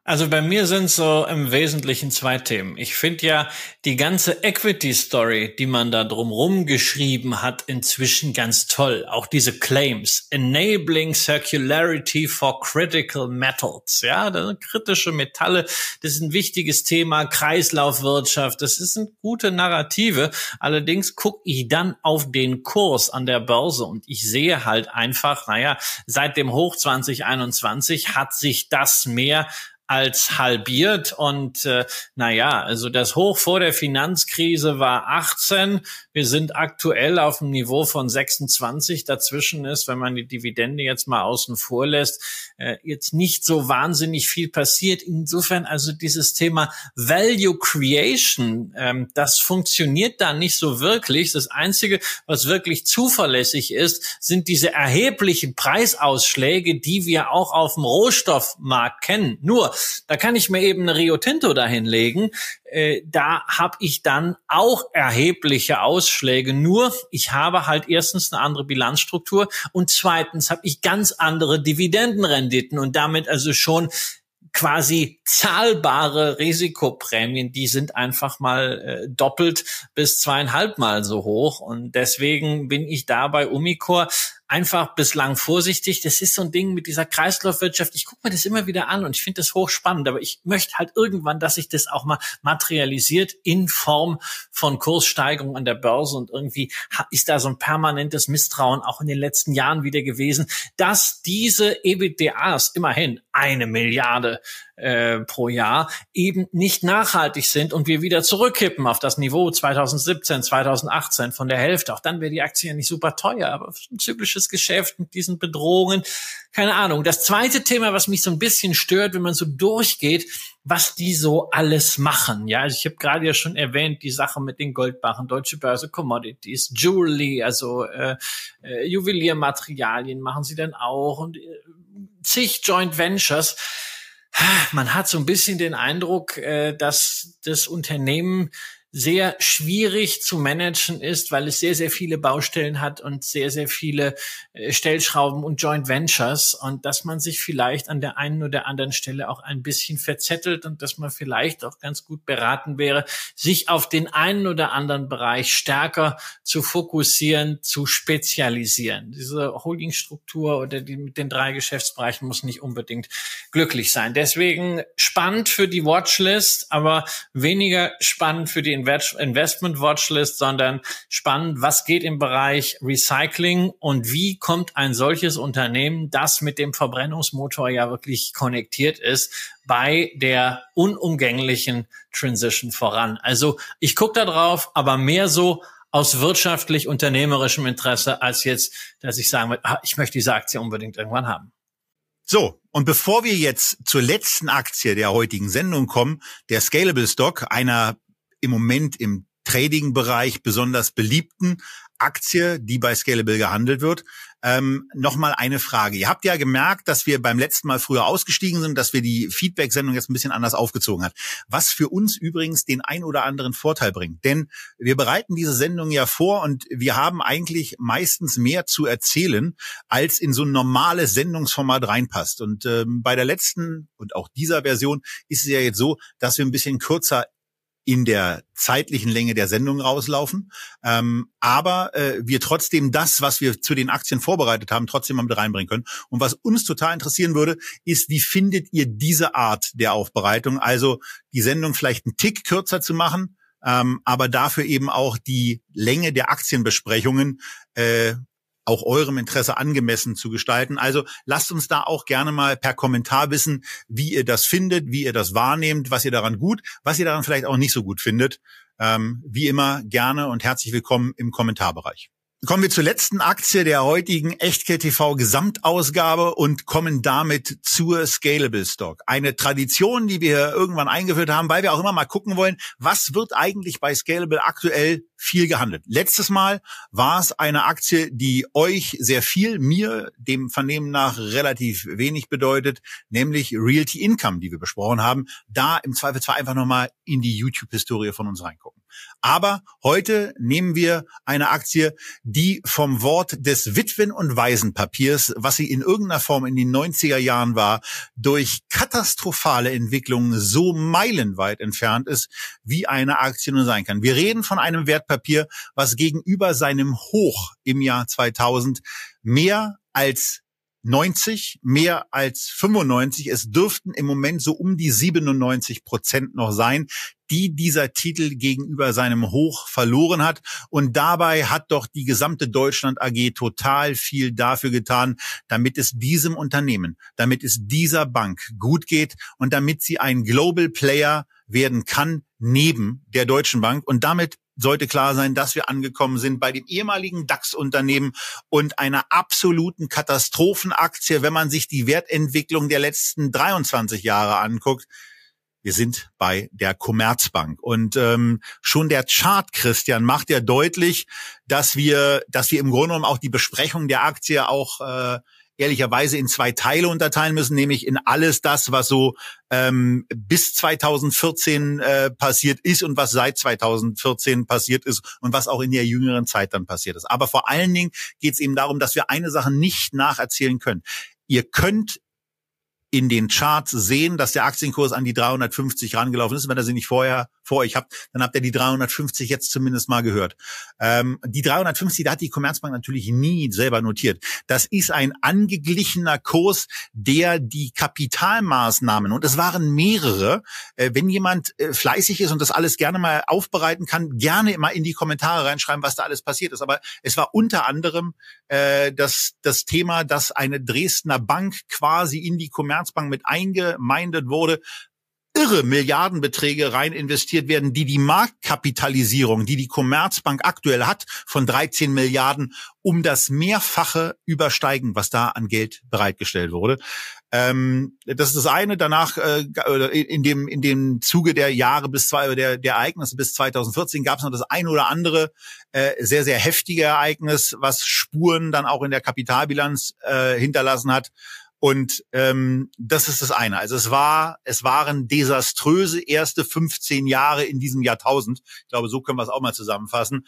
Speaker 3: Also bei mir sind so im Wesentlichen zwei Themen. Ich finde ja die ganze Equity-Story, die man da drumrum geschrieben hat, inzwischen ganz toll. Auch diese Claims. Enabling Circularity for Critical Metals. Ja, das sind kritische Metalle. Das ist ein wichtiges Thema. Kreislaufwirtschaft. Das sind gute Narrative. Allerdings gucke ich dann auf den Kurs an der Börse und ich sehe halt einfach, naja, seit dem Hoch 2021 hat sich das mehr als halbiert und äh, naja, also das Hoch vor der Finanzkrise war 18. Wir sind aktuell auf dem Niveau von 26. Dazwischen ist, wenn man die Dividende jetzt mal außen vor lässt, äh, jetzt nicht so wahnsinnig viel passiert. Insofern also dieses Thema Value Creation, ähm, das funktioniert da nicht so wirklich. Das Einzige, was wirklich zuverlässig ist, sind diese erheblichen Preisausschläge, die wir auch auf dem Rohstoffmarkt kennen. Nur da kann ich mir eben eine Rio Tinto dahinlegen. Äh, da habe ich dann auch erhebliche Ausschläge. Nur ich habe halt erstens eine andere Bilanzstruktur und zweitens habe ich ganz andere Dividendenrenditen und damit also schon quasi zahlbare Risikoprämien, die sind einfach mal äh, doppelt bis zweieinhalb Mal so hoch. Und deswegen bin ich da bei Umicore einfach bislang vorsichtig. Das ist so ein Ding mit dieser Kreislaufwirtschaft. Ich gucke mir das immer wieder an und ich finde das hochspannend, aber ich möchte halt irgendwann, dass sich das auch mal materialisiert in Form von Kurssteigerungen an der Börse und irgendwie ist da so ein permanentes Misstrauen auch in den letzten Jahren wieder gewesen, dass diese EBDAs immerhin eine Milliarde äh, pro Jahr eben nicht nachhaltig sind und wir wieder zurückkippen auf das Niveau 2017, 2018 von der Hälfte. Auch dann wäre die Aktie ja nicht super teuer, aber ein zyklisches Geschäft mit diesen Bedrohungen, keine Ahnung. Das zweite Thema, was mich so ein bisschen stört, wenn man so durchgeht, was die so alles machen. Ja, also ich habe gerade ja schon erwähnt, die Sache mit den Goldbarren, Deutsche Börse Commodities, Jewelry, also äh, äh, Juweliermaterialien machen sie dann auch und äh, zig Joint Ventures man hat so ein bisschen den Eindruck, äh, dass das Unternehmen sehr schwierig zu managen ist, weil es sehr, sehr viele Baustellen hat und sehr, sehr viele äh, Stellschrauben und Joint Ventures und dass man sich vielleicht an der einen oder anderen Stelle auch ein bisschen verzettelt und dass man vielleicht auch ganz gut beraten wäre, sich auf den einen oder anderen Bereich stärker zu fokussieren, zu spezialisieren. Diese Holdingstruktur oder die mit den drei Geschäftsbereichen muss nicht unbedingt glücklich sein. Deswegen spannend für die Watchlist, aber weniger spannend für die Investment Watchlist, sondern spannend, was geht im Bereich Recycling und wie kommt ein solches Unternehmen, das mit dem Verbrennungsmotor ja wirklich konnektiert ist, bei der unumgänglichen Transition voran. Also ich gucke da drauf, aber mehr so aus wirtschaftlich unternehmerischem Interesse, als jetzt, dass ich sagen würde, ah, ich möchte diese Aktie unbedingt irgendwann haben.
Speaker 2: So, und bevor wir jetzt zur letzten Aktie der heutigen Sendung kommen, der Scalable Stock, einer im Moment im Trading-Bereich besonders beliebten Aktie, die bei Scalable gehandelt wird. Ähm, Nochmal eine Frage. Ihr habt ja gemerkt, dass wir beim letzten Mal früher ausgestiegen sind, dass wir die Feedback-Sendung jetzt ein bisschen anders aufgezogen hat. Was für uns übrigens den ein oder anderen Vorteil bringt. Denn wir bereiten diese Sendung ja vor und wir haben eigentlich meistens mehr zu erzählen, als in so ein normales Sendungsformat reinpasst. Und ähm, bei der letzten und auch dieser Version ist es ja jetzt so, dass wir ein bisschen kürzer in der zeitlichen Länge der Sendung rauslaufen, ähm, aber äh, wir trotzdem das, was wir zu den Aktien vorbereitet haben, trotzdem mal mit reinbringen können. Und was uns total interessieren würde, ist, wie findet ihr diese Art der Aufbereitung? Also die Sendung vielleicht einen Tick kürzer zu machen, ähm, aber dafür eben auch die Länge der Aktienbesprechungen äh, auch eurem Interesse angemessen zu gestalten. Also lasst uns da auch gerne mal per Kommentar wissen, wie ihr das findet, wie ihr das wahrnehmt, was ihr daran gut, was ihr daran vielleicht auch nicht so gut findet. Ähm, wie immer gerne und herzlich willkommen im Kommentarbereich. Kommen wir zur letzten Aktie der heutigen Echtgeld TV Gesamtausgabe und kommen damit zur Scalable Stock. Eine Tradition, die wir irgendwann eingeführt haben, weil wir auch immer mal gucken wollen, was wird eigentlich bei Scalable aktuell viel gehandelt. Letztes Mal war es eine Aktie, die euch sehr viel, mir dem Vernehmen nach relativ wenig bedeutet, nämlich Realty Income, die wir besprochen haben. Da im Zweifelsfall einfach nochmal in die YouTube-Historie von uns reingucken. Aber heute nehmen wir eine Aktie, die vom Wort des Witwen- und Waisenpapiers, was sie in irgendeiner Form in den 90er Jahren war, durch katastrophale Entwicklungen so meilenweit entfernt ist, wie eine Aktie nur sein kann. Wir reden von einem Wertpapier, was gegenüber seinem Hoch im Jahr 2000 mehr als 90, mehr als 95. Es dürften im Moment so um die 97 Prozent noch sein, die dieser Titel gegenüber seinem Hoch verloren hat. Und dabei hat doch die gesamte Deutschland AG total viel dafür getan, damit es diesem Unternehmen, damit es dieser Bank gut geht und damit sie ein Global Player werden kann neben der Deutschen Bank. Und damit sollte klar sein, dass wir angekommen sind bei dem ehemaligen DAX-Unternehmen und einer absoluten Katastrophenaktie, wenn man sich die Wertentwicklung der letzten 23 Jahre anguckt. Wir sind bei der Commerzbank und ähm, schon der Chart, Christian, macht ja deutlich, dass wir, dass wir im Grunde genommen auch die Besprechung der Aktie auch äh, ehrlicherweise in zwei Teile unterteilen müssen, nämlich in alles das, was so ähm, bis 2014 äh, passiert ist und was seit 2014 passiert ist und was auch in der jüngeren Zeit dann passiert ist. Aber vor allen Dingen geht es eben darum, dass wir eine Sache nicht nacherzählen können. Ihr könnt in den Charts sehen, dass der Aktienkurs an die 350 rangelaufen ist. Wenn ihr sie nicht vorher vor euch habt, dann habt ihr die 350 jetzt zumindest mal gehört. Ähm, die 350, da hat die Commerzbank natürlich nie selber notiert. Das ist ein angeglichener Kurs, der die Kapitalmaßnahmen, und es waren mehrere, äh, wenn jemand äh, fleißig ist und das alles gerne mal aufbereiten kann, gerne immer in die Kommentare reinschreiben, was da alles passiert ist. Aber es war unter anderem äh, das, das Thema, dass eine Dresdner Bank quasi in die Commerzbank Commerzbank mit eingemeindet wurde, irre Milliardenbeträge rein investiert werden, die die Marktkapitalisierung, die die Commerzbank aktuell hat, von 13 Milliarden, um das Mehrfache übersteigen, was da an Geld bereitgestellt wurde. Ähm, das ist das eine. Danach äh, in dem in dem Zuge der Jahre bis zwei der der Ereignisse bis 2014 gab es noch das ein oder andere äh, sehr sehr heftige Ereignis, was Spuren dann auch in der Kapitalbilanz äh, hinterlassen hat. Und ähm, das ist das eine. Also es war, es waren desaströse erste 15 Jahre in diesem Jahrtausend. Ich glaube, so können wir es auch mal zusammenfassen.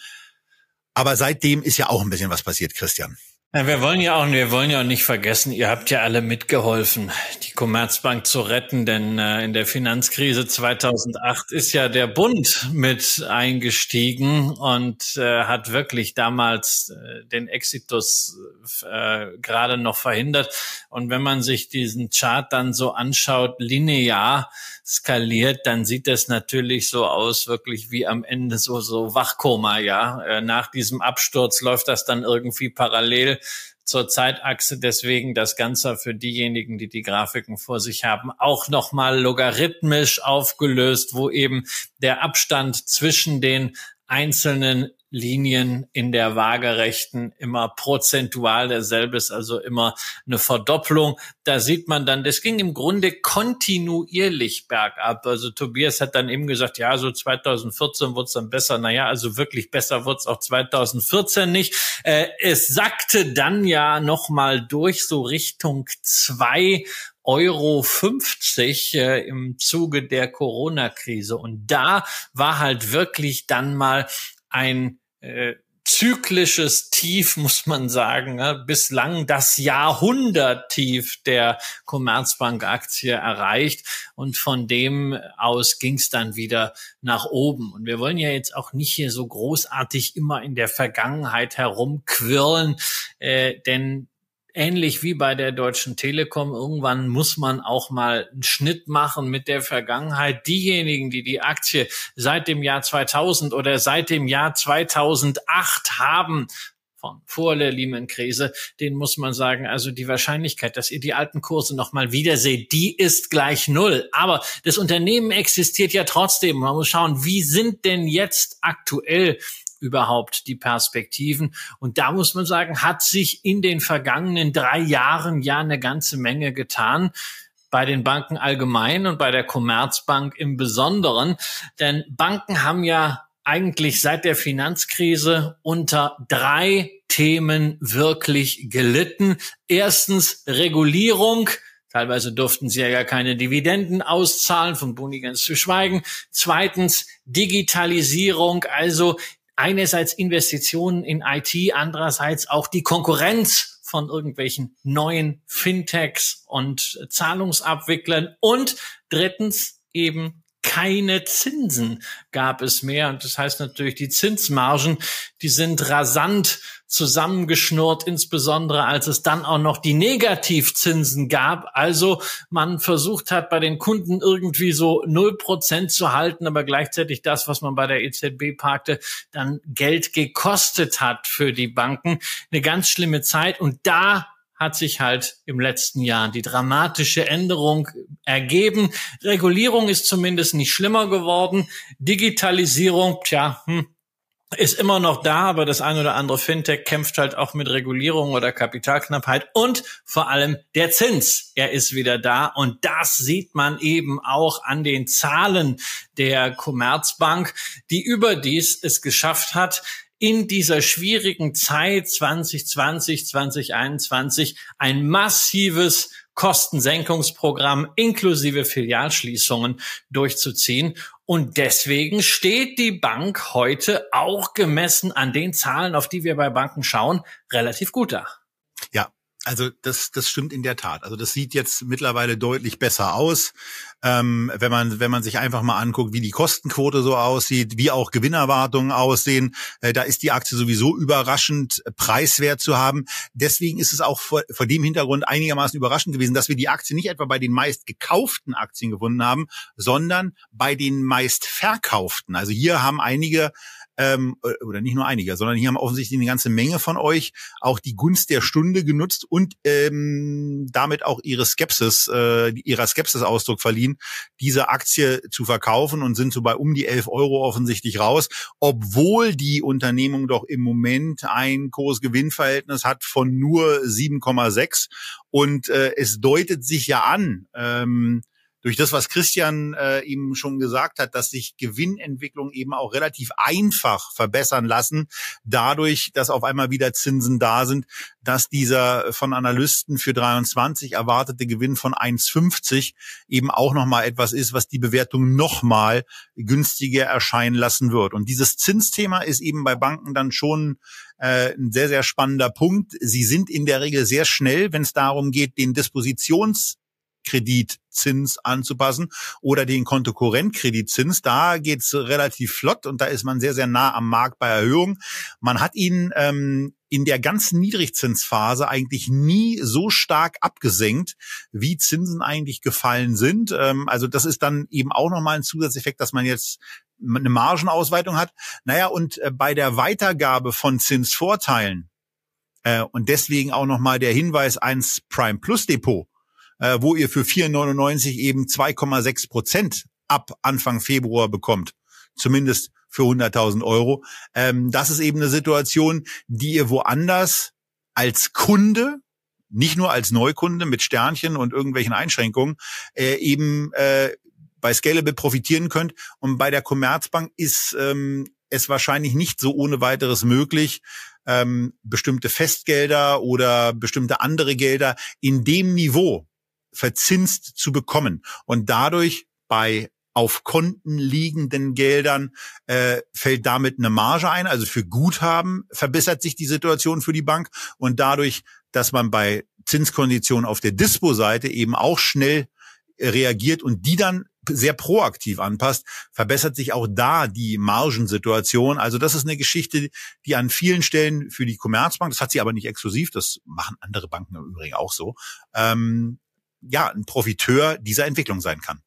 Speaker 2: Aber seitdem ist ja auch ein bisschen was passiert, Christian.
Speaker 3: Ja, wir wollen ja auch, wir wollen ja auch nicht vergessen, ihr habt ja alle mitgeholfen, die Commerzbank zu retten, denn äh, in der Finanzkrise 2008 ist ja der Bund mit eingestiegen und äh, hat wirklich damals äh, den Exitus äh, gerade noch verhindert. Und wenn man sich diesen Chart dann so anschaut, linear, skaliert, dann sieht das natürlich so aus, wirklich wie am Ende so, so Wachkoma, ja. Äh, nach diesem Absturz läuft das dann irgendwie parallel zur Zeitachse. Deswegen das Ganze für diejenigen, die die Grafiken vor sich haben, auch nochmal logarithmisch aufgelöst, wo eben der Abstand zwischen den einzelnen Linien in der Waagerechten immer prozentual derselbe ist, also immer eine Verdopplung. Da sieht man dann, das ging im Grunde kontinuierlich bergab. Also Tobias hat dann eben gesagt, ja, so 2014 wird es dann besser. Naja, also wirklich besser wird es auch 2014 nicht. Äh, es sackte dann ja nochmal durch so Richtung zwei Euro 50 äh, im Zuge der Corona-Krise. Und da war halt wirklich dann mal ein äh, zyklisches Tief, muss man sagen, ne? bislang das Jahrhunderttief der Commerzbank-Aktie erreicht und von dem aus ging es dann wieder nach oben. Und wir wollen ja jetzt auch nicht hier so großartig immer in der Vergangenheit herumquirlen, äh, denn ähnlich wie bei der Deutschen Telekom, irgendwann muss man auch mal einen Schnitt machen mit der Vergangenheit. Diejenigen, die die Aktie seit dem Jahr 2000 oder seit dem Jahr 2008 haben, von vor der Lehman-Krise, den muss man sagen, also die Wahrscheinlichkeit, dass ihr die alten Kurse nochmal wiederseht, die ist gleich null. Aber das Unternehmen existiert ja trotzdem. Man muss schauen, wie sind denn jetzt aktuell überhaupt die Perspektiven? Und da muss man sagen, hat sich in den vergangenen drei Jahren ja eine ganze Menge getan bei den Banken allgemein und bei der Commerzbank im Besonderen. Denn Banken haben ja eigentlich seit der Finanzkrise unter drei Themen wirklich gelitten. Erstens Regulierung. Teilweise durften sie ja gar keine Dividenden auszahlen, von Boni ganz zu schweigen. Zweitens Digitalisierung, also einerseits Investitionen in IT, andererseits auch die Konkurrenz von irgendwelchen neuen Fintechs und Zahlungsabwicklern und drittens eben keine Zinsen gab es mehr. Und das heißt natürlich, die Zinsmargen, die sind rasant zusammengeschnurrt, insbesondere als es dann auch noch die Negativzinsen gab. Also man versucht hat, bei den Kunden irgendwie so null Prozent zu halten, aber gleichzeitig das, was man bei der EZB parkte, dann Geld gekostet hat für die Banken. Eine ganz schlimme Zeit. Und da hat sich halt im letzten Jahr die dramatische Änderung ergeben. Regulierung ist zumindest nicht schlimmer geworden. Digitalisierung, tja, hm, ist immer noch da, aber das ein oder andere Fintech kämpft halt auch mit Regulierung oder Kapitalknappheit und vor allem der Zins. Er ist wieder da und das sieht man eben auch an den Zahlen der Commerzbank, die überdies es geschafft hat, in dieser schwierigen Zeit 2020, 2021 ein massives Kostensenkungsprogramm inklusive Filialschließungen durchzuziehen. Und deswegen steht die Bank heute auch gemessen an den Zahlen, auf die wir bei Banken schauen, relativ gut da.
Speaker 2: Also das, das stimmt in der Tat. Also das sieht jetzt mittlerweile deutlich besser aus, ähm, wenn man wenn man sich einfach mal anguckt, wie die Kostenquote so aussieht, wie auch Gewinnerwartungen aussehen. Äh, da ist die Aktie sowieso überraschend preiswert zu haben. Deswegen ist es auch vor, vor dem Hintergrund einigermaßen überraschend gewesen, dass wir die Aktie nicht etwa bei den meist gekauften Aktien gefunden haben, sondern bei den meist verkauften. Also hier haben einige ähm, äh, oder nicht nur einige, sondern hier haben offensichtlich eine ganze Menge von euch auch die Gunst der Stunde genutzt und ähm, damit auch ihre Skepsis, äh, ihrer Skepsis Ausdruck verliehen, diese Aktie zu verkaufen und sind so bei um die 11 Euro offensichtlich raus, obwohl die Unternehmung doch im Moment ein Kursgewinnverhältnis hat von nur 7,6 und äh, es deutet sich ja an, ähm, durch das, was Christian äh, ihm schon gesagt hat, dass sich Gewinnentwicklung eben auch relativ einfach verbessern lassen, dadurch, dass auf einmal wieder Zinsen da sind, dass dieser von Analysten für 23 erwartete Gewinn von 1,50 eben auch nochmal etwas ist, was die Bewertung nochmal günstiger erscheinen lassen wird. Und dieses Zinsthema ist eben bei Banken dann schon äh, ein sehr, sehr spannender Punkt. Sie sind in der Regel sehr schnell, wenn es darum geht, den Dispositions Kreditzins anzupassen oder den Kontokorrentkreditzins. Da geht's relativ flott und da ist man sehr, sehr nah am Markt bei Erhöhung. Man hat ihn ähm, in der ganzen Niedrigzinsphase eigentlich nie so stark abgesenkt, wie Zinsen eigentlich gefallen sind. Ähm, also das ist dann eben auch nochmal ein Zusatzeffekt, dass man jetzt eine Margenausweitung hat. Naja, und äh, bei der Weitergabe von Zinsvorteilen äh, und deswegen auch nochmal der Hinweis eins Prime Plus Depot äh, wo ihr für 4,99 eben 2,6 Prozent ab Anfang Februar bekommt. Zumindest für 100.000 Euro. Ähm, das ist eben eine Situation, die ihr woanders als Kunde nicht nur als Neukunde mit Sternchen und irgendwelchen Einschränkungen äh, eben äh, bei Scalable profitieren könnt. Und bei der Commerzbank ist ähm, es wahrscheinlich nicht so ohne weiteres möglich, ähm, bestimmte Festgelder oder bestimmte andere Gelder in dem Niveau verzinst zu bekommen und dadurch bei auf Konten liegenden Geldern äh, fällt damit eine Marge ein. Also für Guthaben verbessert sich die Situation für die Bank und dadurch, dass man bei Zinskonditionen auf der Dispo-Seite eben auch schnell reagiert und die dann sehr proaktiv anpasst, verbessert sich auch da die Margensituation. Also das ist eine Geschichte, die an vielen Stellen für die Commerzbank, das hat sie aber nicht exklusiv, das machen andere Banken im Übrigen auch so, ähm, ja, ein Profiteur dieser Entwicklung sein kann.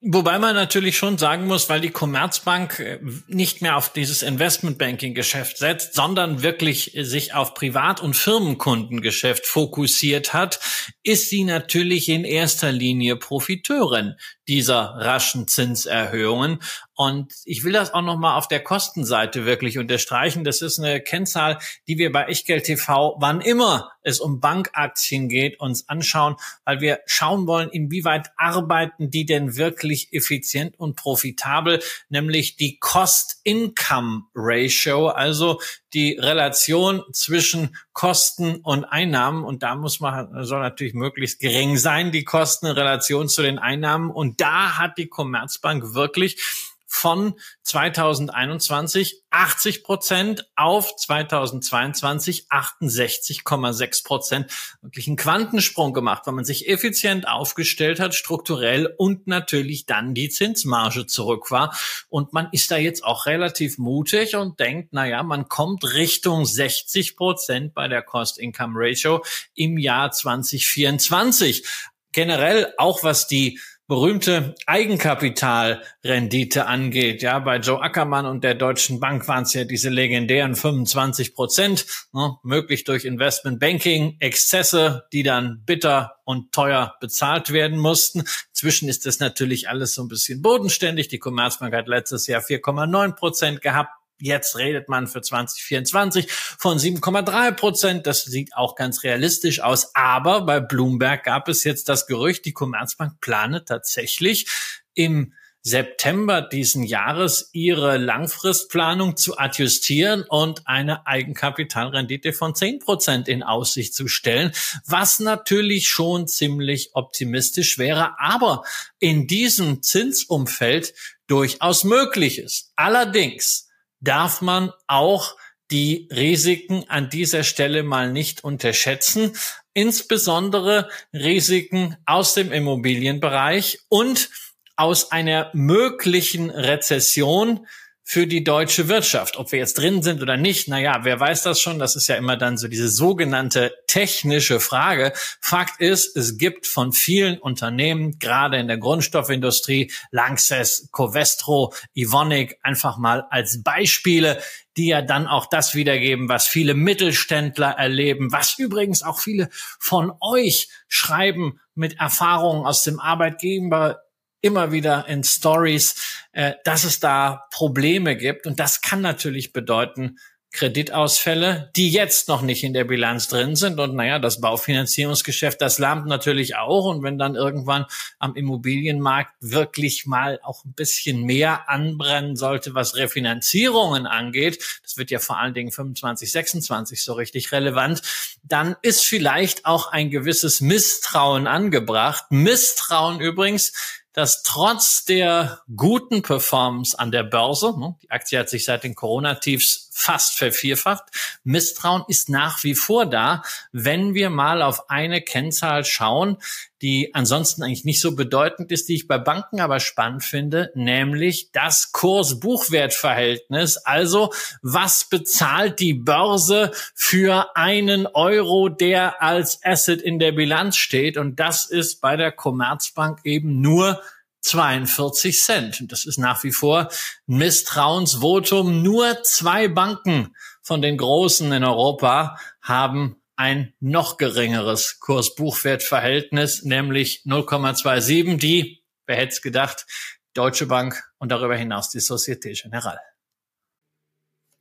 Speaker 3: Wobei man natürlich schon sagen muss, weil die Commerzbank äh, nicht mehr auf dieses Investmentbanking-Geschäft setzt, sondern wirklich sich auf Privat- und Firmenkundengeschäft fokussiert hat, ist sie natürlich in erster Linie Profiteurin dieser raschen Zinserhöhungen. Und ich will das auch nochmal auf der Kostenseite wirklich unterstreichen. Das ist eine Kennzahl, die wir bei Echtgeld TV, wann immer es um Bankaktien geht, uns anschauen, weil wir schauen wollen, inwieweit arbeiten die denn wirklich effizient und profitabel, nämlich die Cost-Income-Ratio, also die Relation zwischen Kosten und Einnahmen. Und da muss man, soll natürlich möglichst gering sein, die Kosten in Relation zu den Einnahmen. Und da hat die Commerzbank wirklich von 2021 80 Prozent auf 2022 68,6 Prozent. Wirklich einen Quantensprung gemacht, weil man sich effizient aufgestellt hat, strukturell und natürlich dann die Zinsmarge zurück war. Und man ist da jetzt auch relativ mutig und denkt, na ja, man kommt Richtung 60 Prozent bei der Cost-Income-Ratio im Jahr 2024. Generell auch was die berühmte Eigenkapitalrendite angeht. Ja, bei Joe Ackermann und der Deutschen Bank waren es ja diese legendären 25 Prozent, ne, möglich durch Investmentbanking, Exzesse, die dann bitter und teuer bezahlt werden mussten. Zwischen ist das natürlich alles so ein bisschen bodenständig. Die Commerzbank hat letztes Jahr 4,9 Prozent gehabt. Jetzt redet man für 2024 von 7,3 Prozent. Das sieht auch ganz realistisch aus. Aber bei Bloomberg gab es jetzt das Gerücht, die Commerzbank plane tatsächlich im September diesen Jahres ihre Langfristplanung zu adjustieren und eine Eigenkapitalrendite von 10 Prozent in Aussicht zu stellen, was natürlich schon ziemlich optimistisch wäre, aber in diesem Zinsumfeld durchaus möglich ist. Allerdings darf man auch die Risiken an dieser Stelle mal nicht unterschätzen, insbesondere Risiken aus dem Immobilienbereich und aus einer möglichen Rezession, für die deutsche Wirtschaft. Ob wir jetzt drin sind oder nicht, naja, wer weiß das schon? Das ist ja immer dann so diese sogenannte technische Frage. Fakt ist, es gibt von vielen Unternehmen, gerade in der Grundstoffindustrie, Lanxess, Covestro, Ivonic, einfach mal als Beispiele, die ja dann auch das wiedergeben, was viele Mittelständler erleben, was übrigens auch viele von euch schreiben mit Erfahrungen aus dem Arbeitgeber immer wieder in Stories, äh, dass es da Probleme gibt. Und das kann natürlich bedeuten, Kreditausfälle, die jetzt noch nicht in der Bilanz drin sind. Und naja, das Baufinanzierungsgeschäft, das lahmt natürlich auch. Und wenn dann irgendwann am Immobilienmarkt wirklich mal auch ein bisschen mehr anbrennen sollte, was Refinanzierungen angeht, das wird ja vor allen Dingen 25, 26 so richtig relevant, dann ist vielleicht auch ein gewisses Misstrauen angebracht. Misstrauen übrigens, dass trotz der guten Performance an der Börse, ne, die Aktie hat sich seit den Corona-Tiefs fast vervierfacht, Misstrauen ist nach wie vor da, wenn wir mal auf eine Kennzahl schauen, die ansonsten eigentlich nicht so bedeutend ist, die ich bei Banken aber spannend finde, nämlich das Kurs-Buchwert-Verhältnis. Also was bezahlt die Börse für einen Euro, der als Asset in der Bilanz steht? Und das ist bei der Commerzbank eben nur 42 Cent. Und das ist nach wie vor ein Misstrauensvotum. Nur zwei Banken von den Großen in Europa haben ein noch geringeres Kurs-Buchwert-Verhältnis, nämlich 0,27, die, wer hätte es gedacht, Deutsche Bank und darüber hinaus die Societe Generale.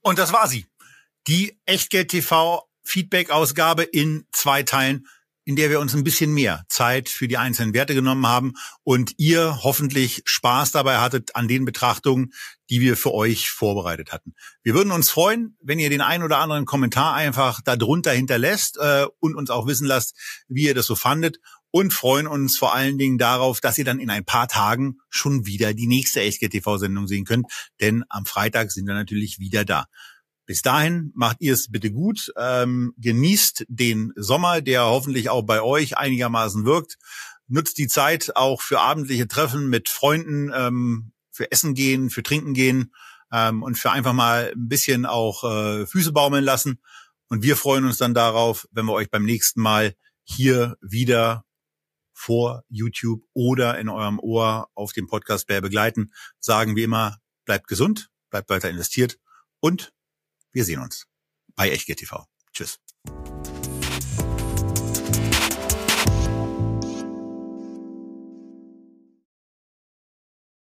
Speaker 2: Und das war sie. Die Echtgeld TV Feedback-Ausgabe in zwei Teilen in der wir uns ein bisschen mehr Zeit für die einzelnen Werte genommen haben und ihr hoffentlich Spaß dabei hattet an den Betrachtungen, die wir für euch vorbereitet hatten. Wir würden uns freuen, wenn ihr den ein oder anderen Kommentar einfach darunter hinterlässt äh, und uns auch wissen lasst, wie ihr das so fandet und freuen uns vor allen Dingen darauf, dass ihr dann in ein paar Tagen schon wieder die nächste Echtgeld TV-Sendung sehen könnt, denn am Freitag sind wir natürlich wieder da. Bis dahin macht ihr es bitte gut, ähm, genießt den Sommer, der hoffentlich auch bei euch einigermaßen wirkt. Nutzt die Zeit auch für abendliche Treffen mit Freunden, ähm, für Essen gehen, für Trinken gehen ähm, und für einfach mal ein bisschen auch äh, Füße baumeln lassen. Und wir freuen uns dann darauf, wenn wir euch beim nächsten Mal hier wieder vor YouTube oder in eurem Ohr auf dem Podcast Bär begleiten. Sagen wie immer, bleibt gesund, bleibt weiter investiert und wir sehen uns bei Echtgeld TV. Tschüss.